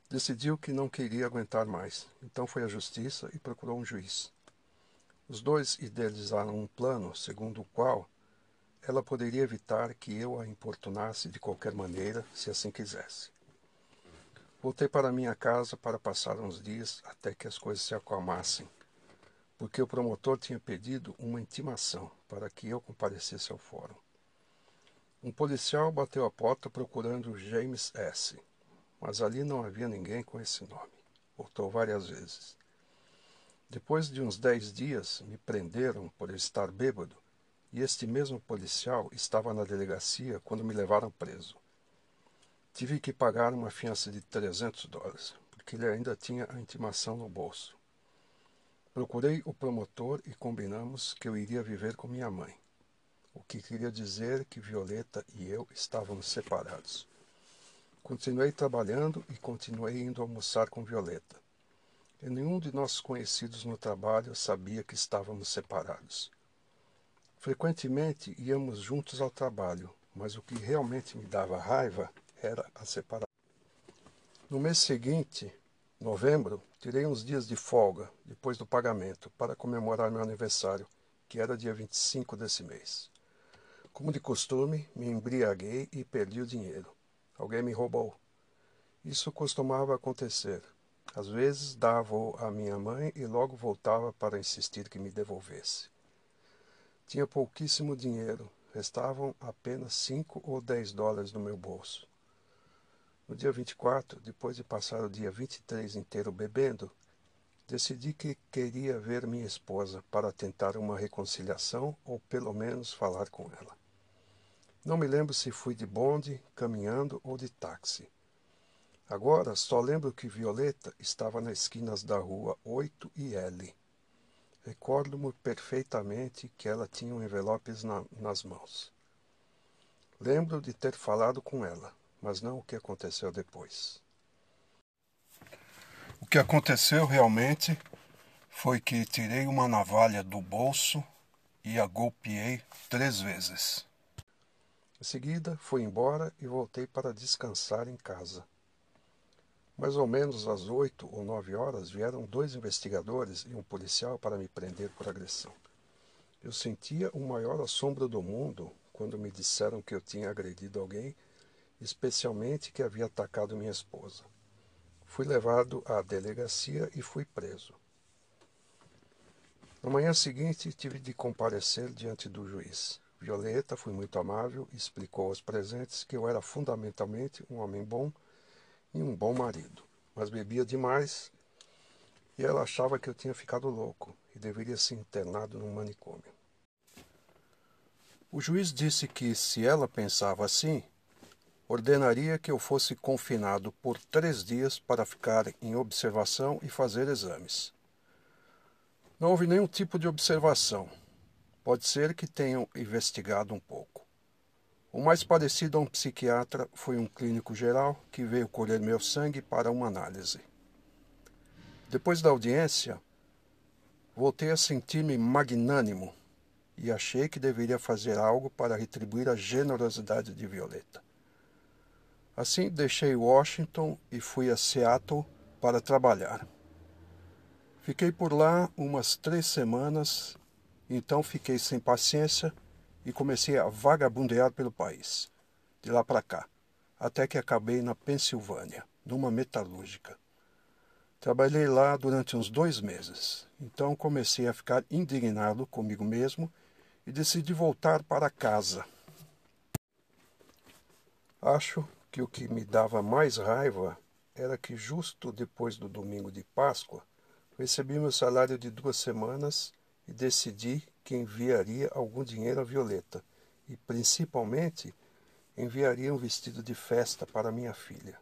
Decidiu que não queria aguentar mais, então foi à justiça e procurou um juiz. Os dois idealizaram um plano segundo o qual ela poderia evitar que eu a importunasse de qualquer maneira, se assim quisesse. Voltei para minha casa para passar uns dias até que as coisas se acalmassem, porque o promotor tinha pedido uma intimação para que eu comparecesse ao fórum. Um policial bateu a porta procurando James S., mas ali não havia ninguém com esse nome. Voltou várias vezes. Depois de uns dez dias, me prenderam por estar bêbado, e este mesmo policial estava na delegacia quando me levaram preso. Tive que pagar uma fiança de 300 dólares, porque ele ainda tinha a intimação no bolso. Procurei o promotor e combinamos que eu iria viver com minha mãe, o que queria dizer que Violeta e eu estávamos separados. Continuei trabalhando e continuei indo almoçar com Violeta. E nenhum de nossos conhecidos no trabalho sabia que estávamos separados. Frequentemente íamos juntos ao trabalho, mas o que realmente me dava raiva era a separação. No mês seguinte, novembro, tirei uns dias de folga, depois do pagamento, para comemorar meu aniversário, que era dia 25 desse mês. Como de costume, me embriaguei e perdi o dinheiro. Alguém me roubou. Isso costumava acontecer. Às vezes dava-o à minha mãe e logo voltava para insistir que me devolvesse. Tinha pouquíssimo dinheiro, restavam apenas cinco ou dez dólares no meu bolso. No dia 24, depois de passar o dia 23 inteiro bebendo, decidi que queria ver minha esposa para tentar uma reconciliação ou pelo menos falar com ela. Não me lembro se fui de bonde, caminhando ou de táxi. Agora só lembro que Violeta estava nas esquinas da rua 8 e L. Recordo-me perfeitamente que ela tinha um envelopes na, nas mãos. Lembro de ter falado com ela, mas não o que aconteceu depois. O que aconteceu realmente foi que tirei uma navalha do bolso e a golpeei três vezes. Em seguida, fui embora e voltei para descansar em casa. Mais ou menos às oito ou nove horas vieram dois investigadores e um policial para me prender por agressão. Eu sentia o maior assombro do mundo quando me disseram que eu tinha agredido alguém, especialmente que havia atacado minha esposa. Fui levado à delegacia e fui preso. Na manhã seguinte, tive de comparecer diante do juiz. Violeta foi muito amável e explicou aos presentes que eu era fundamentalmente um homem bom e um bom marido, mas bebia demais e ela achava que eu tinha ficado louco e deveria ser internado num manicômio. O juiz disse que, se ela pensava assim, ordenaria que eu fosse confinado por três dias para ficar em observação e fazer exames. Não houve nenhum tipo de observação. Pode ser que tenham investigado um pouco. O mais parecido a um psiquiatra foi um clínico geral que veio colher meu sangue para uma análise. Depois da audiência, voltei a sentir-me magnânimo e achei que deveria fazer algo para retribuir a generosidade de Violeta. Assim, deixei Washington e fui a Seattle para trabalhar. Fiquei por lá umas três semanas, então fiquei sem paciência e comecei a vagabundear pelo país, de lá para cá, até que acabei na Pensilvânia, numa metalúrgica. Trabalhei lá durante uns dois meses, então comecei a ficar indignado comigo mesmo e decidi voltar para casa. Acho que o que me dava mais raiva era que, justo depois do domingo de Páscoa, recebi meu salário de duas semanas e decidi que enviaria algum dinheiro a Violeta e, principalmente, enviaria um vestido de festa para minha filha.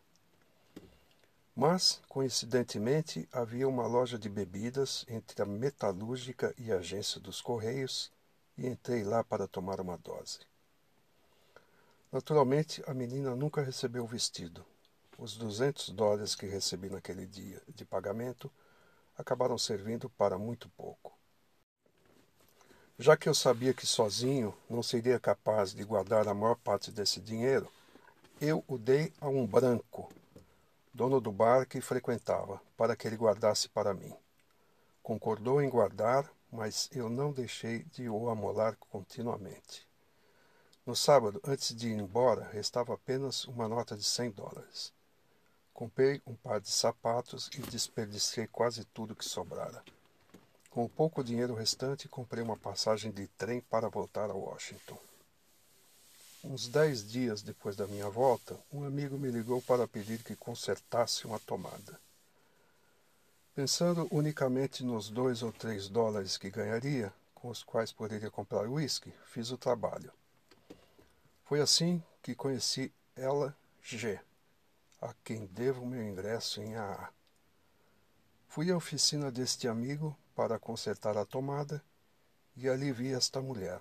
Mas, coincidentemente, havia uma loja de bebidas entre a metalúrgica e a agência dos Correios e entrei lá para tomar uma dose. Naturalmente, a menina nunca recebeu o vestido. Os 200 dólares que recebi naquele dia de pagamento acabaram servindo para muito pouco. Já que eu sabia que sozinho não seria capaz de guardar a maior parte desse dinheiro, eu o dei a um branco, dono do bar que frequentava, para que ele guardasse para mim. Concordou em guardar, mas eu não deixei de o amolar continuamente. No sábado, antes de ir embora, restava apenas uma nota de cem dólares. Comprei um par de sapatos e desperdicei quase tudo que sobrara. Com o pouco dinheiro restante, comprei uma passagem de trem para voltar a Washington. Uns dez dias depois da minha volta, um amigo me ligou para pedir que consertasse uma tomada. Pensando unicamente nos dois ou três dólares que ganharia, com os quais poderia comprar uísque, fiz o trabalho. Foi assim que conheci ela G, a quem devo meu ingresso em AA. Fui à oficina deste amigo para consertar a tomada e ali vi esta mulher.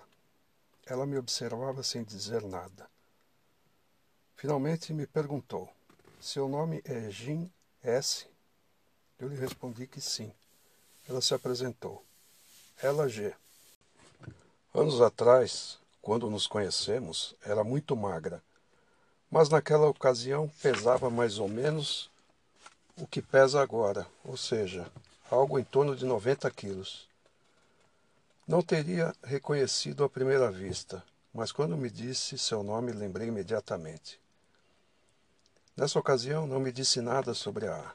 Ela me observava sem dizer nada. Finalmente me perguntou: Seu nome é Jim S? Eu lhe respondi que sim. Ela se apresentou. Ela G. Anos atrás, quando nos conhecemos, era muito magra, mas naquela ocasião pesava mais ou menos o que pesa agora, ou seja, algo em torno de 90 quilos. Não teria reconhecido à primeira vista, mas quando me disse seu nome lembrei imediatamente. Nessa ocasião não me disse nada sobre a A,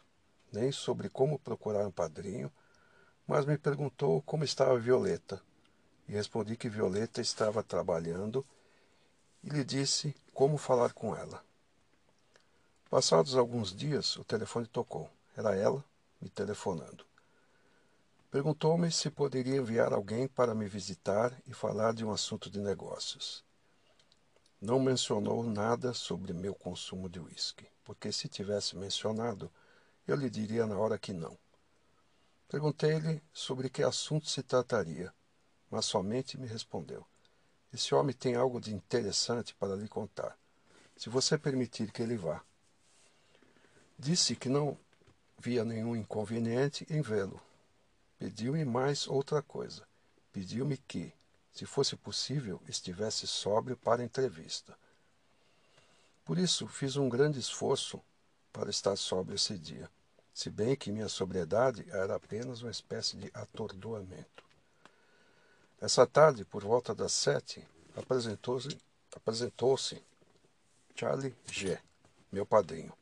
nem sobre como procurar um padrinho, mas me perguntou como estava Violeta, e respondi que Violeta estava trabalhando e lhe disse como falar com ela. Passados alguns dias, o telefone tocou. Era ela me telefonando. Perguntou-me se poderia enviar alguém para me visitar e falar de um assunto de negócios. não mencionou nada sobre meu consumo de uísque, porque se tivesse mencionado, eu lhe diria na hora que não. Perguntei-lhe sobre que assunto se trataria, mas somente me respondeu: Esse homem tem algo de interessante para lhe contar, se você permitir que ele vá. Disse que não via nenhum inconveniente em vê-lo. Pediu-me mais outra coisa. Pediu-me que, se fosse possível, estivesse sóbrio para a entrevista. Por isso, fiz um grande esforço para estar sóbrio esse dia, se bem que minha sobriedade era apenas uma espécie de atordoamento. Essa tarde, por volta das sete, apresentou-se apresentou Charlie G., meu padrinho.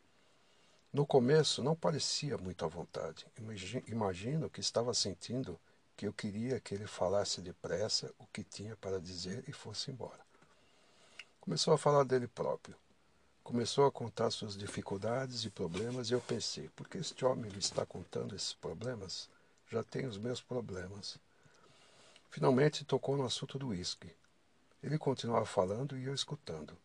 No começo não parecia muito à vontade. Imagino que estava sentindo que eu queria que ele falasse depressa o que tinha para dizer e fosse embora. Começou a falar dele próprio. Começou a contar suas dificuldades e problemas e eu pensei, por que este homem me está contando esses problemas? Já tenho os meus problemas. Finalmente tocou no assunto do uísque. Ele continuava falando e eu escutando.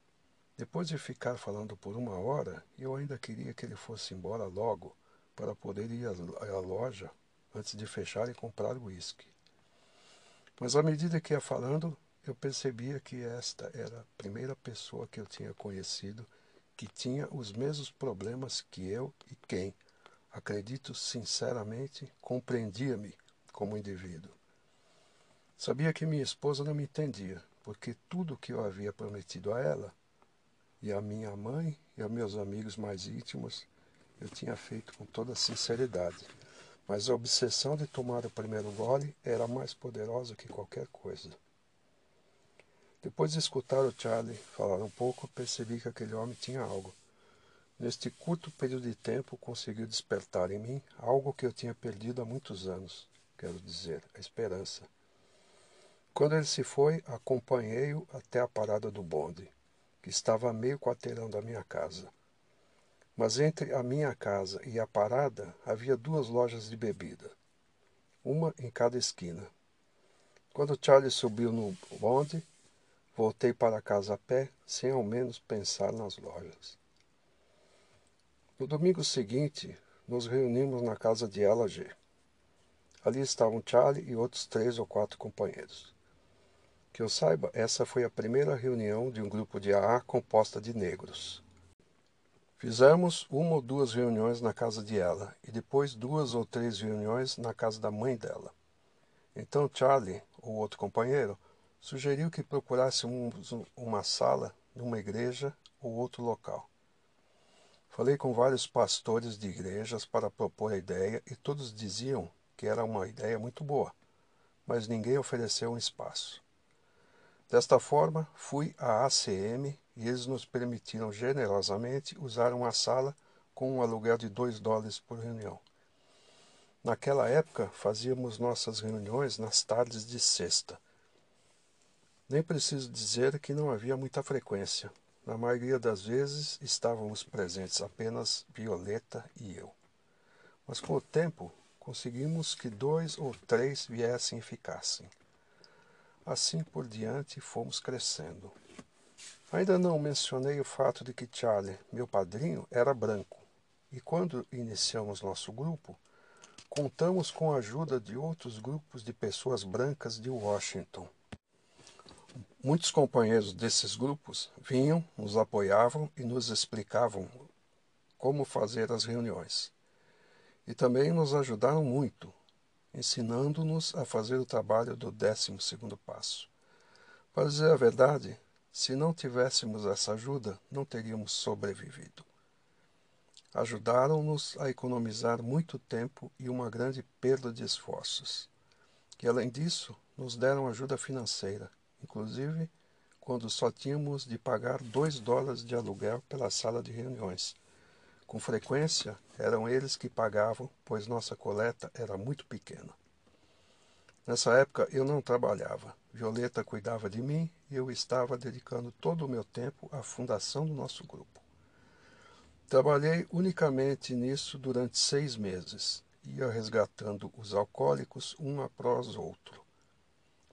Depois de ficar falando por uma hora, eu ainda queria que ele fosse embora logo para poder ir à loja antes de fechar e comprar o uísque. Mas à medida que ia falando, eu percebia que esta era a primeira pessoa que eu tinha conhecido que tinha os mesmos problemas que eu e quem, acredito sinceramente, compreendia-me como indivíduo. Sabia que minha esposa não me entendia, porque tudo o que eu havia prometido a ela, e a minha mãe e a meus amigos mais íntimos, eu tinha feito com toda sinceridade mas a obsessão de tomar o primeiro gole era mais poderosa que qualquer coisa. Depois de escutar o Charlie falar um pouco, percebi que aquele homem tinha algo. Neste curto período de tempo, conseguiu despertar em mim algo que eu tinha perdido há muitos anos, quero dizer, a esperança. Quando ele se foi, acompanhei-o até a parada do bonde, que estava meio quarteirão da minha casa. Mas entre a minha casa e a parada havia duas lojas de bebida, uma em cada esquina. Quando Charlie subiu no bonde, voltei para casa a pé, sem ao menos pensar nas lojas. No domingo seguinte, nos reunimos na casa de Ela G. Ali estavam Charlie e outros três ou quatro companheiros. Que eu saiba, essa foi a primeira reunião de um grupo de AA composta de negros. Fizemos uma ou duas reuniões na casa de ela e depois duas ou três reuniões na casa da mãe dela. Então Charlie, o outro companheiro, sugeriu que procurássemos uma sala numa igreja ou outro local. Falei com vários pastores de igrejas para propor a ideia e todos diziam que era uma ideia muito boa, mas ninguém ofereceu um espaço. Desta forma, fui à ACM e eles nos permitiram generosamente usar uma sala com um aluguel de dois dólares por reunião. Naquela época, fazíamos nossas reuniões nas tardes de sexta. Nem preciso dizer que não havia muita frequência. Na maioria das vezes estávamos presentes apenas Violeta e eu. Mas com o tempo, conseguimos que dois ou três viessem e ficassem. Assim por diante fomos crescendo. Ainda não mencionei o fato de que Charlie, meu padrinho, era branco, e quando iniciamos nosso grupo, contamos com a ajuda de outros grupos de pessoas brancas de Washington. Muitos companheiros desses grupos vinham, nos apoiavam e nos explicavam como fazer as reuniões. E também nos ajudaram muito, ensinando-nos a fazer o trabalho do décimo segundo passo. Para dizer a verdade, se não tivéssemos essa ajuda, não teríamos sobrevivido. Ajudaram-nos a economizar muito tempo e uma grande perda de esforços. E além disso, nos deram ajuda financeira, inclusive quando só tínhamos de pagar dois dólares de aluguel pela sala de reuniões. Com frequência, eram eles que pagavam, pois nossa coleta era muito pequena. Nessa época eu não trabalhava. Violeta cuidava de mim e eu estava dedicando todo o meu tempo à fundação do nosso grupo. Trabalhei unicamente nisso durante seis meses, ia resgatando os alcoólicos um após outro,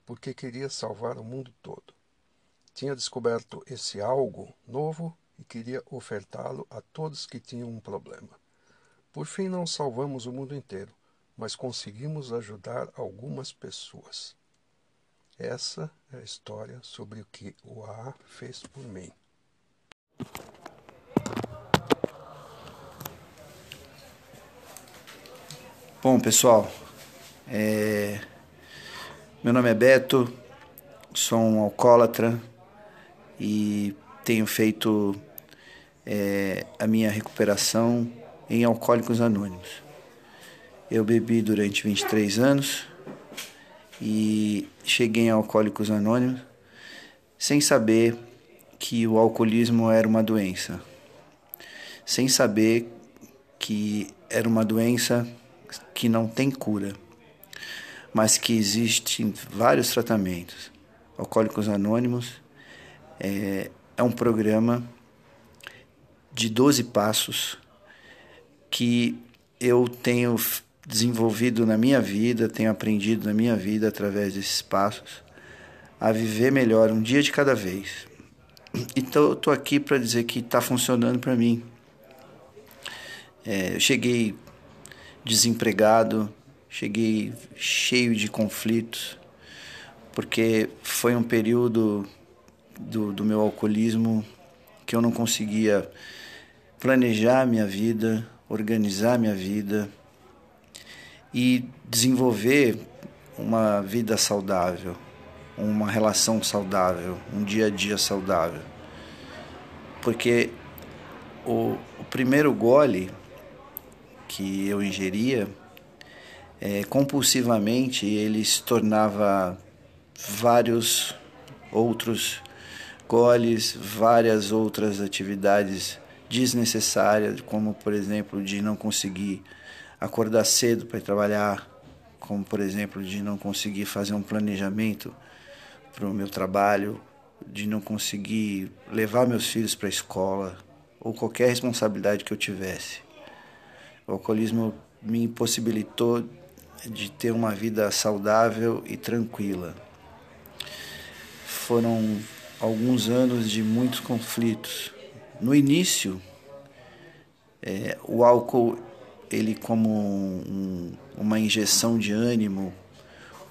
porque queria salvar o mundo todo. tinha descoberto esse algo novo e queria ofertá-lo a todos que tinham um problema. Por fim, não salvamos o mundo inteiro, mas conseguimos ajudar algumas pessoas. Essa é a história sobre o que o AA fez por mim. Bom, pessoal, é... meu nome é Beto, sou um alcoólatra e tenho feito é, a minha recuperação em Alcoólicos Anônimos. Eu bebi durante 23 anos e cheguei em Alcoólicos Anônimos sem saber que o alcoolismo era uma doença, sem saber que era uma doença que não tem cura, mas que existem vários tratamentos. Alcoólicos Anônimos é, é um programa de 12 passos que eu tenho desenvolvido na minha vida, tenho aprendido na minha vida através desses passos a viver melhor um dia de cada vez. Então eu tô aqui para dizer que está funcionando para mim. É, eu cheguei desempregado, cheguei cheio de conflitos, porque foi um período do, do meu alcoolismo que eu não conseguia planejar minha vida, organizar minha vida e desenvolver uma vida saudável, uma relação saudável, um dia a dia saudável. Porque o, o primeiro gole que eu ingeria, é, compulsivamente ele se tornava vários outros goles, várias outras atividades desnecessárias, como por exemplo de não conseguir acordar cedo para trabalhar, como por exemplo de não conseguir fazer um planejamento para o meu trabalho, de não conseguir levar meus filhos para a escola ou qualquer responsabilidade que eu tivesse. O alcoolismo me impossibilitou de ter uma vida saudável e tranquila. Foram alguns anos de muitos conflitos. No início, é, o álcool ele como um, uma injeção de ânimo,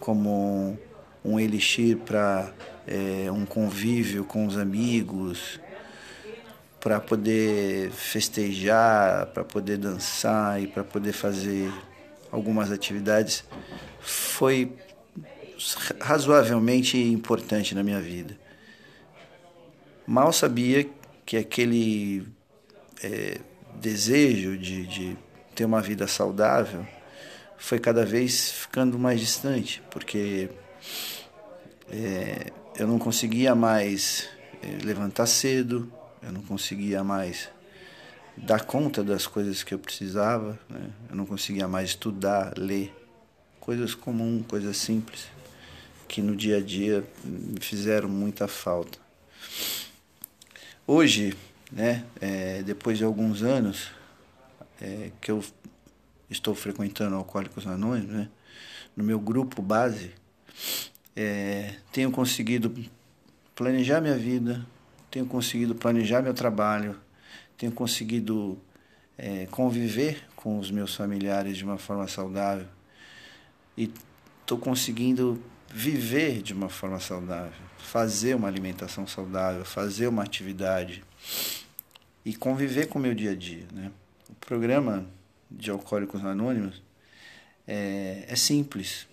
como um elixir para é, um convívio com os amigos, para poder festejar, para poder dançar e para poder fazer algumas atividades, foi razoavelmente importante na minha vida. Mal sabia que aquele é, desejo de, de ter uma vida saudável foi cada vez ficando mais distante, porque é, eu não conseguia mais é, levantar cedo, eu não conseguia mais dar conta das coisas que eu precisava, né? eu não conseguia mais estudar, ler, coisas comuns, coisas simples, que no dia a dia me fizeram muita falta. Hoje, né, é, depois de alguns anos, é, que eu estou frequentando Alcoólicos Anônimos, né, no meu grupo base, é, tenho conseguido planejar minha vida, tenho conseguido planejar meu trabalho, tenho conseguido é, conviver com os meus familiares de uma forma saudável e estou conseguindo viver de uma forma saudável, fazer uma alimentação saudável, fazer uma atividade e conviver com o meu dia a dia, né? O programa de Alcoólicos Anônimos é, é simples.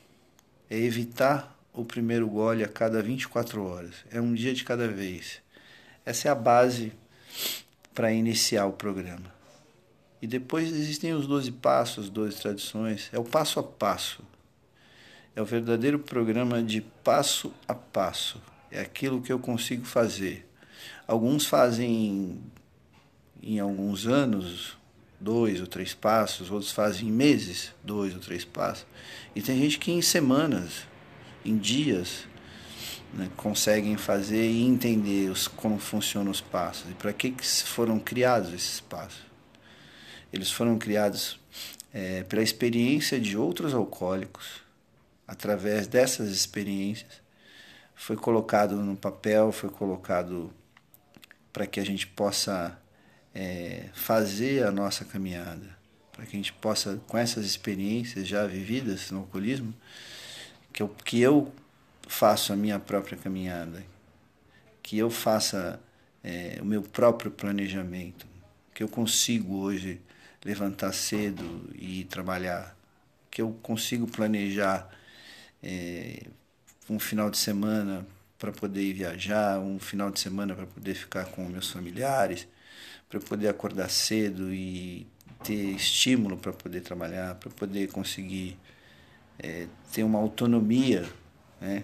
É evitar o primeiro gole a cada 24 horas. É um dia de cada vez. Essa é a base para iniciar o programa. E depois existem os 12 passos, 12 tradições. É o passo a passo. É o verdadeiro programa de passo a passo. É aquilo que eu consigo fazer. Alguns fazem em alguns anos, dois ou três passos, outros fazem em meses, dois ou três passos. E tem gente que em semanas, em dias, né, conseguem fazer e entender os, como funcionam os passos e para que, que foram criados esses passos. Eles foram criados é, pela experiência de outros alcoólicos, através dessas experiências, foi colocado no papel, foi colocado para que a gente possa é, fazer a nossa caminhada, para que a gente possa, com essas experiências já vividas no alcoolismo, que eu, que eu faço a minha própria caminhada, que eu faça é, o meu próprio planejamento, que eu consigo hoje levantar cedo e trabalhar, que eu consigo planejar é, um final de semana para poder viajar, um final de semana para poder ficar com meus familiares, para poder acordar cedo e ter estímulo para poder trabalhar, para poder conseguir é, ter uma autonomia, né?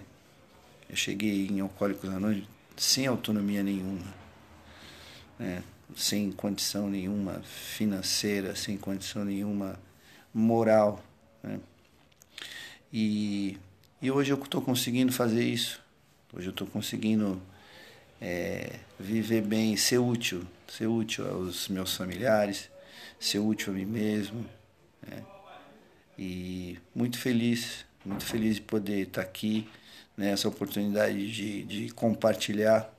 Eu cheguei em Alcoólicos Anônimos sem autonomia nenhuma, né? sem condição nenhuma financeira, sem condição nenhuma moral. Né? E, e hoje eu estou conseguindo fazer isso. Hoje eu estou conseguindo é, viver bem, ser útil, ser útil aos meus familiares, ser útil a mim mesmo. Né? E muito feliz, muito feliz de poder estar aqui, nessa né? oportunidade de, de compartilhar,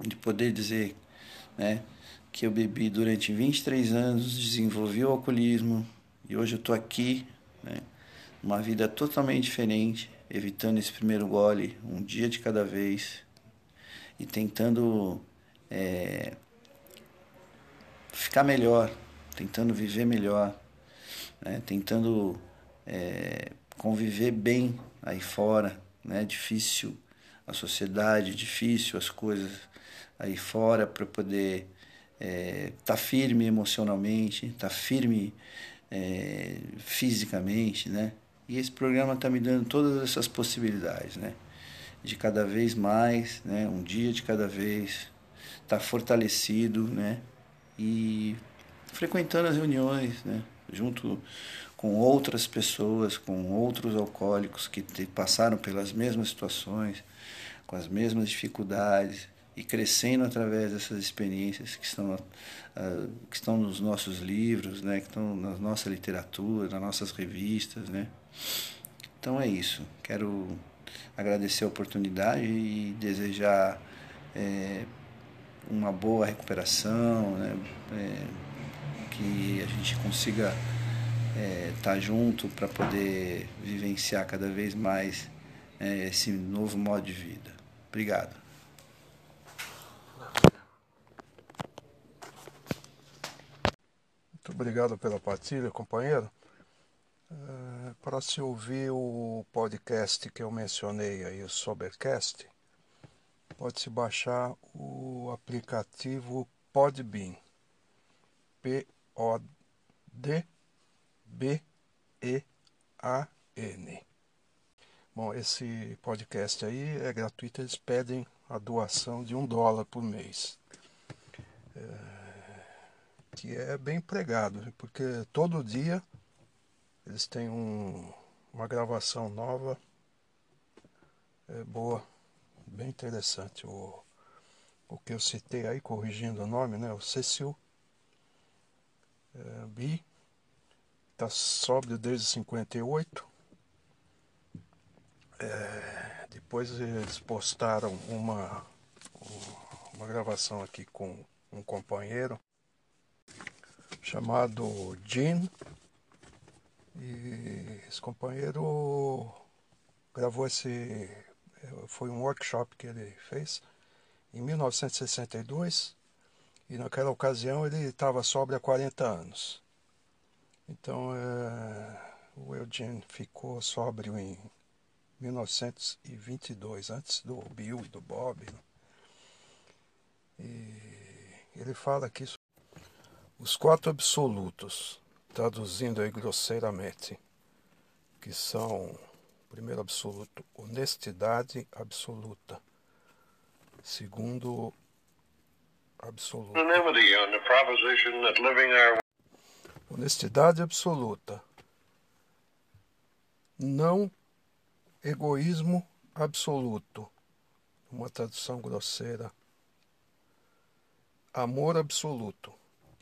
de poder dizer né, que eu bebi durante 23 anos, desenvolvi o alcoolismo e hoje eu estou aqui, né, uma vida totalmente diferente, evitando esse primeiro gole, um dia de cada vez, e tentando é, ficar melhor, tentando viver melhor, né? tentando é, conviver bem aí fora. Né? Difícil a sociedade, difícil as coisas aí fora para poder estar é, tá firme emocionalmente, estar tá firme é, fisicamente, né? E esse programa está me dando todas essas possibilidades, né? De cada vez mais, né? Um dia de cada vez, estar tá fortalecido, né? E frequentando as reuniões, né? Junto com outras pessoas, com outros alcoólicos que passaram pelas mesmas situações, com as mesmas dificuldades e crescendo através dessas experiências que estão, uh, que estão nos nossos livros, né? Que estão na nossa literatura, nas nossas revistas, né? Então é isso. Quero agradecer a oportunidade e desejar é, uma boa recuperação, né? É, que a gente consiga estar é, tá junto para poder vivenciar cada vez mais é, esse novo modo de vida. Obrigado. Muito obrigado pela partilha, companheiro. Uh, para se ouvir o podcast que eu mencionei aí, o Sobercast, pode-se baixar o aplicativo Podbean. P-O-D-B-E-A-N. Bom, esse podcast aí é gratuito, eles pedem a doação de um dólar por mês. É que é bem pregado, porque todo dia eles têm um, uma gravação nova, é boa, bem interessante. O, o que eu citei aí, corrigindo o nome, né? O Cecil é, B, está sóbrio desde 58. É, depois eles postaram uma, uma gravação aqui com um companheiro chamado Jean. E esse companheiro gravou esse. Foi um workshop que ele fez em 1962 e naquela ocasião ele estava sóbrio há 40 anos. Então é, o Eugene ficou sóbrio em 1922, antes do Bill e do Bob. Né? E ele fala aqui os quatro absolutos, traduzindo aí grosseiramente, que são, primeiro absoluto, honestidade absoluta. Segundo absoluto. Honestidade absoluta. Não egoísmo absoluto. Uma tradução grosseira. Amor absoluto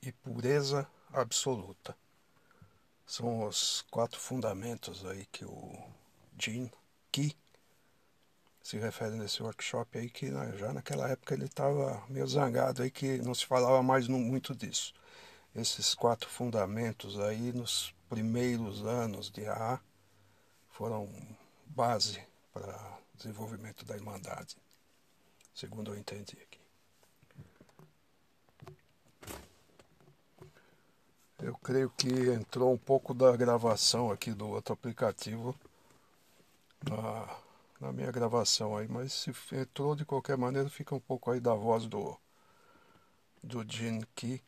e pureza absoluta. São os quatro fundamentos aí que o Jin Ki se refere nesse workshop aí que já naquela época ele estava meio zangado aí que não se falava mais muito disso. Esses quatro fundamentos aí nos primeiros anos de AA foram base para desenvolvimento da Irmandade, segundo eu entendi aqui. Eu creio que entrou um pouco da gravação aqui do outro aplicativo na, na minha gravação aí, mas se entrou de qualquer maneira fica um pouco aí da voz do, do Gene Key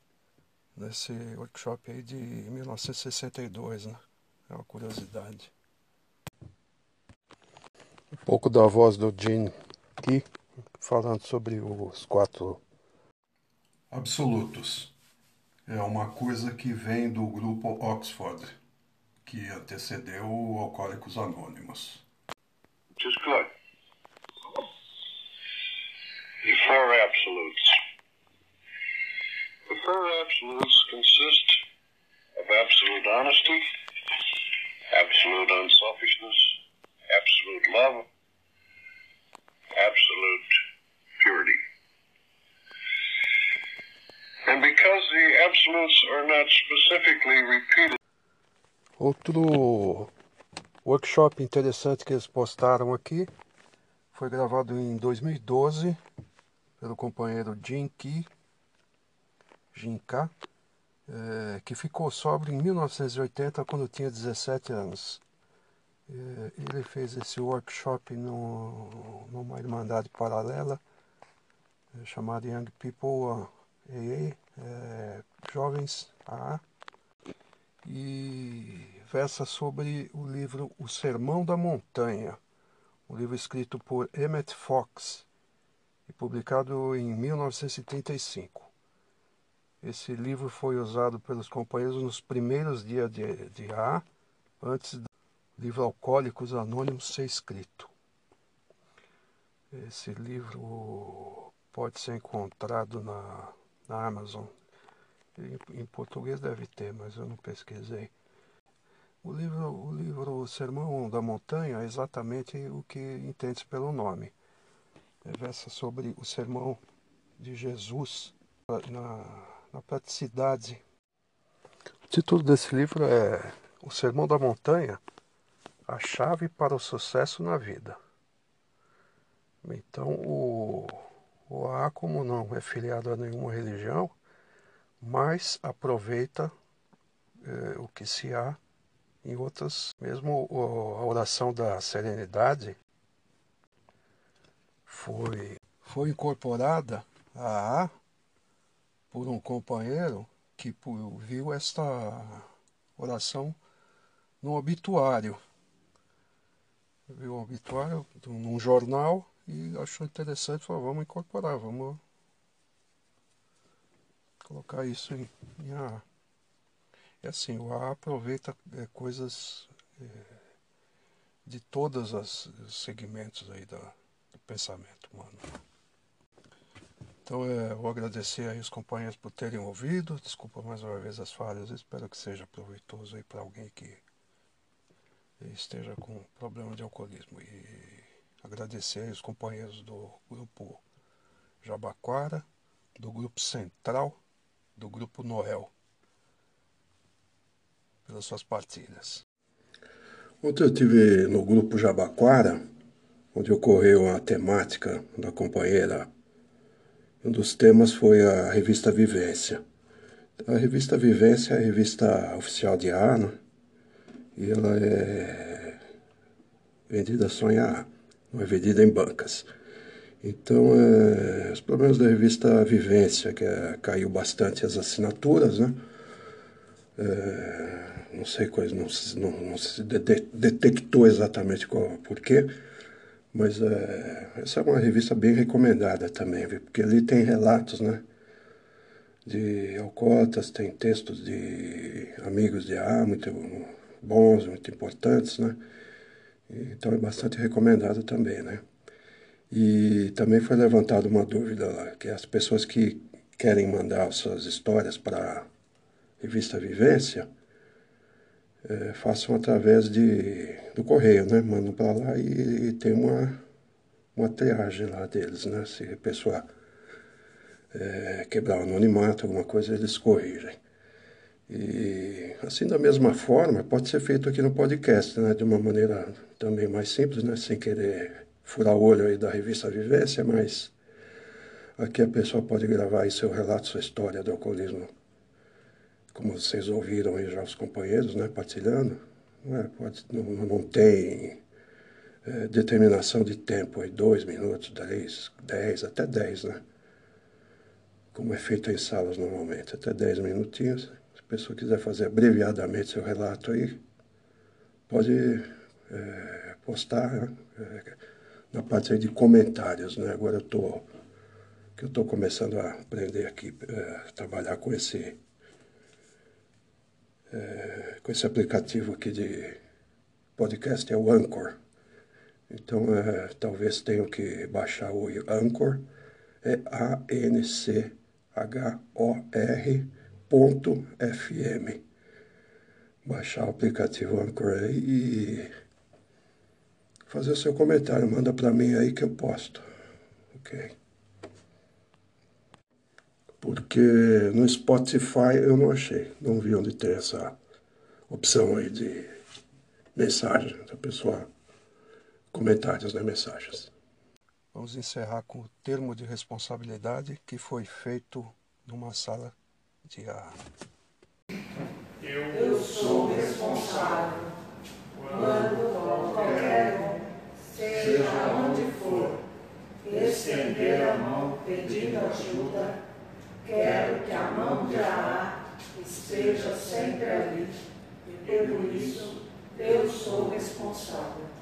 nesse workshop aí de 1962, né? É uma curiosidade. Um pouco da voz do Gene Key falando sobre os quatro absolutos é uma coisa que vem do grupo Oxford, que antecedeu o Alcoólicos Anônimos. Is good. The four absolutes. The four absolutes consist of absolute honesty, absolute unselfishness, absolute love, absolute purity. Outro workshop interessante que eles postaram aqui foi gravado em 2012 pelo companheiro Jim Key, Jim K, é, que ficou sóbrio em 1980 quando tinha 17 anos. É, ele fez esse workshop no, numa irmandade paralela é, chamada Young People AA, é, Jovens AA, e versa sobre o livro O Sermão da Montanha, um livro escrito por Emmett Fox e publicado em 1935. Esse livro foi usado pelos companheiros nos primeiros dias de, de A, antes do livro Alcoólicos Anônimos ser escrito. Esse livro pode ser encontrado na na Amazon. Em, português deve ter, mas eu não pesquisei. O livro, o livro Sermão da Montanha é exatamente o que entende pelo nome. É versa sobre o sermão de Jesus na, na praticidade. O título desse livro é O Sermão da Montanha, a chave para o sucesso na vida. Então, o, o A, como não é filiado a nenhuma religião, mas aproveita eh, o que se há em outras. Mesmo a oração da serenidade foi, foi incorporada a A por um companheiro que viu esta oração no obituário. Viu o obituário num jornal e achou interessante, falou, vamos incorporar, vamos colocar isso em, em. É assim, o AA aproveita é, coisas é, de todos os segmentos aí da, do pensamento humano. Então é, eu vou agradecer aí os companheiros por terem ouvido, desculpa mais uma vez as falhas, espero que seja proveitoso aí para alguém que esteja com problema de alcoolismo. E agradecer os companheiros do grupo Jabaquara, do grupo Central, do grupo Noel, pelas suas partilhas. Ontem eu estive no grupo Jabaquara, onde ocorreu a temática da companheira. Um dos temas foi a revista Vivência. A revista Vivência é a revista oficial de Ana né? e ela é vendida só em A não é vendida em bancas. Então, é, os problemas da revista Vivência, que é, caiu bastante as assinaturas, né? É, não sei quais, não, não, não se de, detectou exatamente qual, por quê, mas é, essa é uma revista bem recomendada também, porque ali tem relatos, né? De alcoólatras, tem textos de amigos de A, muito bons, muito importantes, né? Então é bastante recomendado também, né? E também foi levantada uma dúvida lá, que as pessoas que querem mandar suas histórias para revista Vivência, é, façam através de, do correio, né? Mandam para lá e, e, tem uma, uma triagem lá deles, né? Se a pessoa é, quebrar o anonimato, alguma coisa, eles corrigem. E assim, da mesma forma, pode ser feito aqui no podcast, né? De uma maneira também mais simples, né? Sem querer furar o olho aí da revista Vivência, mas aqui a pessoa pode gravar aí seu relato, sua história do alcoolismo, como vocês ouviram aí já os companheiros, né? Partilhando. Não, é, pode, não, não tem é, determinação de tempo aí, dois minutos, dez, dez, até dez, né? Como é feito em salas normalmente, até dez minutinhos a pessoa quiser fazer abreviadamente seu relato aí, pode é, postar é, na parte de comentários, né? Agora eu tô que eu estou começando a aprender aqui, é, trabalhar com esse com esse aplicativo aqui de podcast, é o Anchor. Então, talvez tenham que baixar o Anchor, é A-N-C-H-O-R Anchor.fm. Baixar o aplicativo Anchor aí e fazer o seu comentário. Manda para mim aí que eu posto. Ok? Porque no Spotify eu não achei. Não vi onde tem essa opção aí de mensagem da pessoa. Comentários, né? Mensagens. Vamos encerrar com o termo de responsabilidade que foi feito numa sala Diga. Eu sou responsável quando qualquer seja onde for, estender a mão pedindo ajuda, quero que a mão de Ará esteja sempre ali, e por isso eu sou responsável.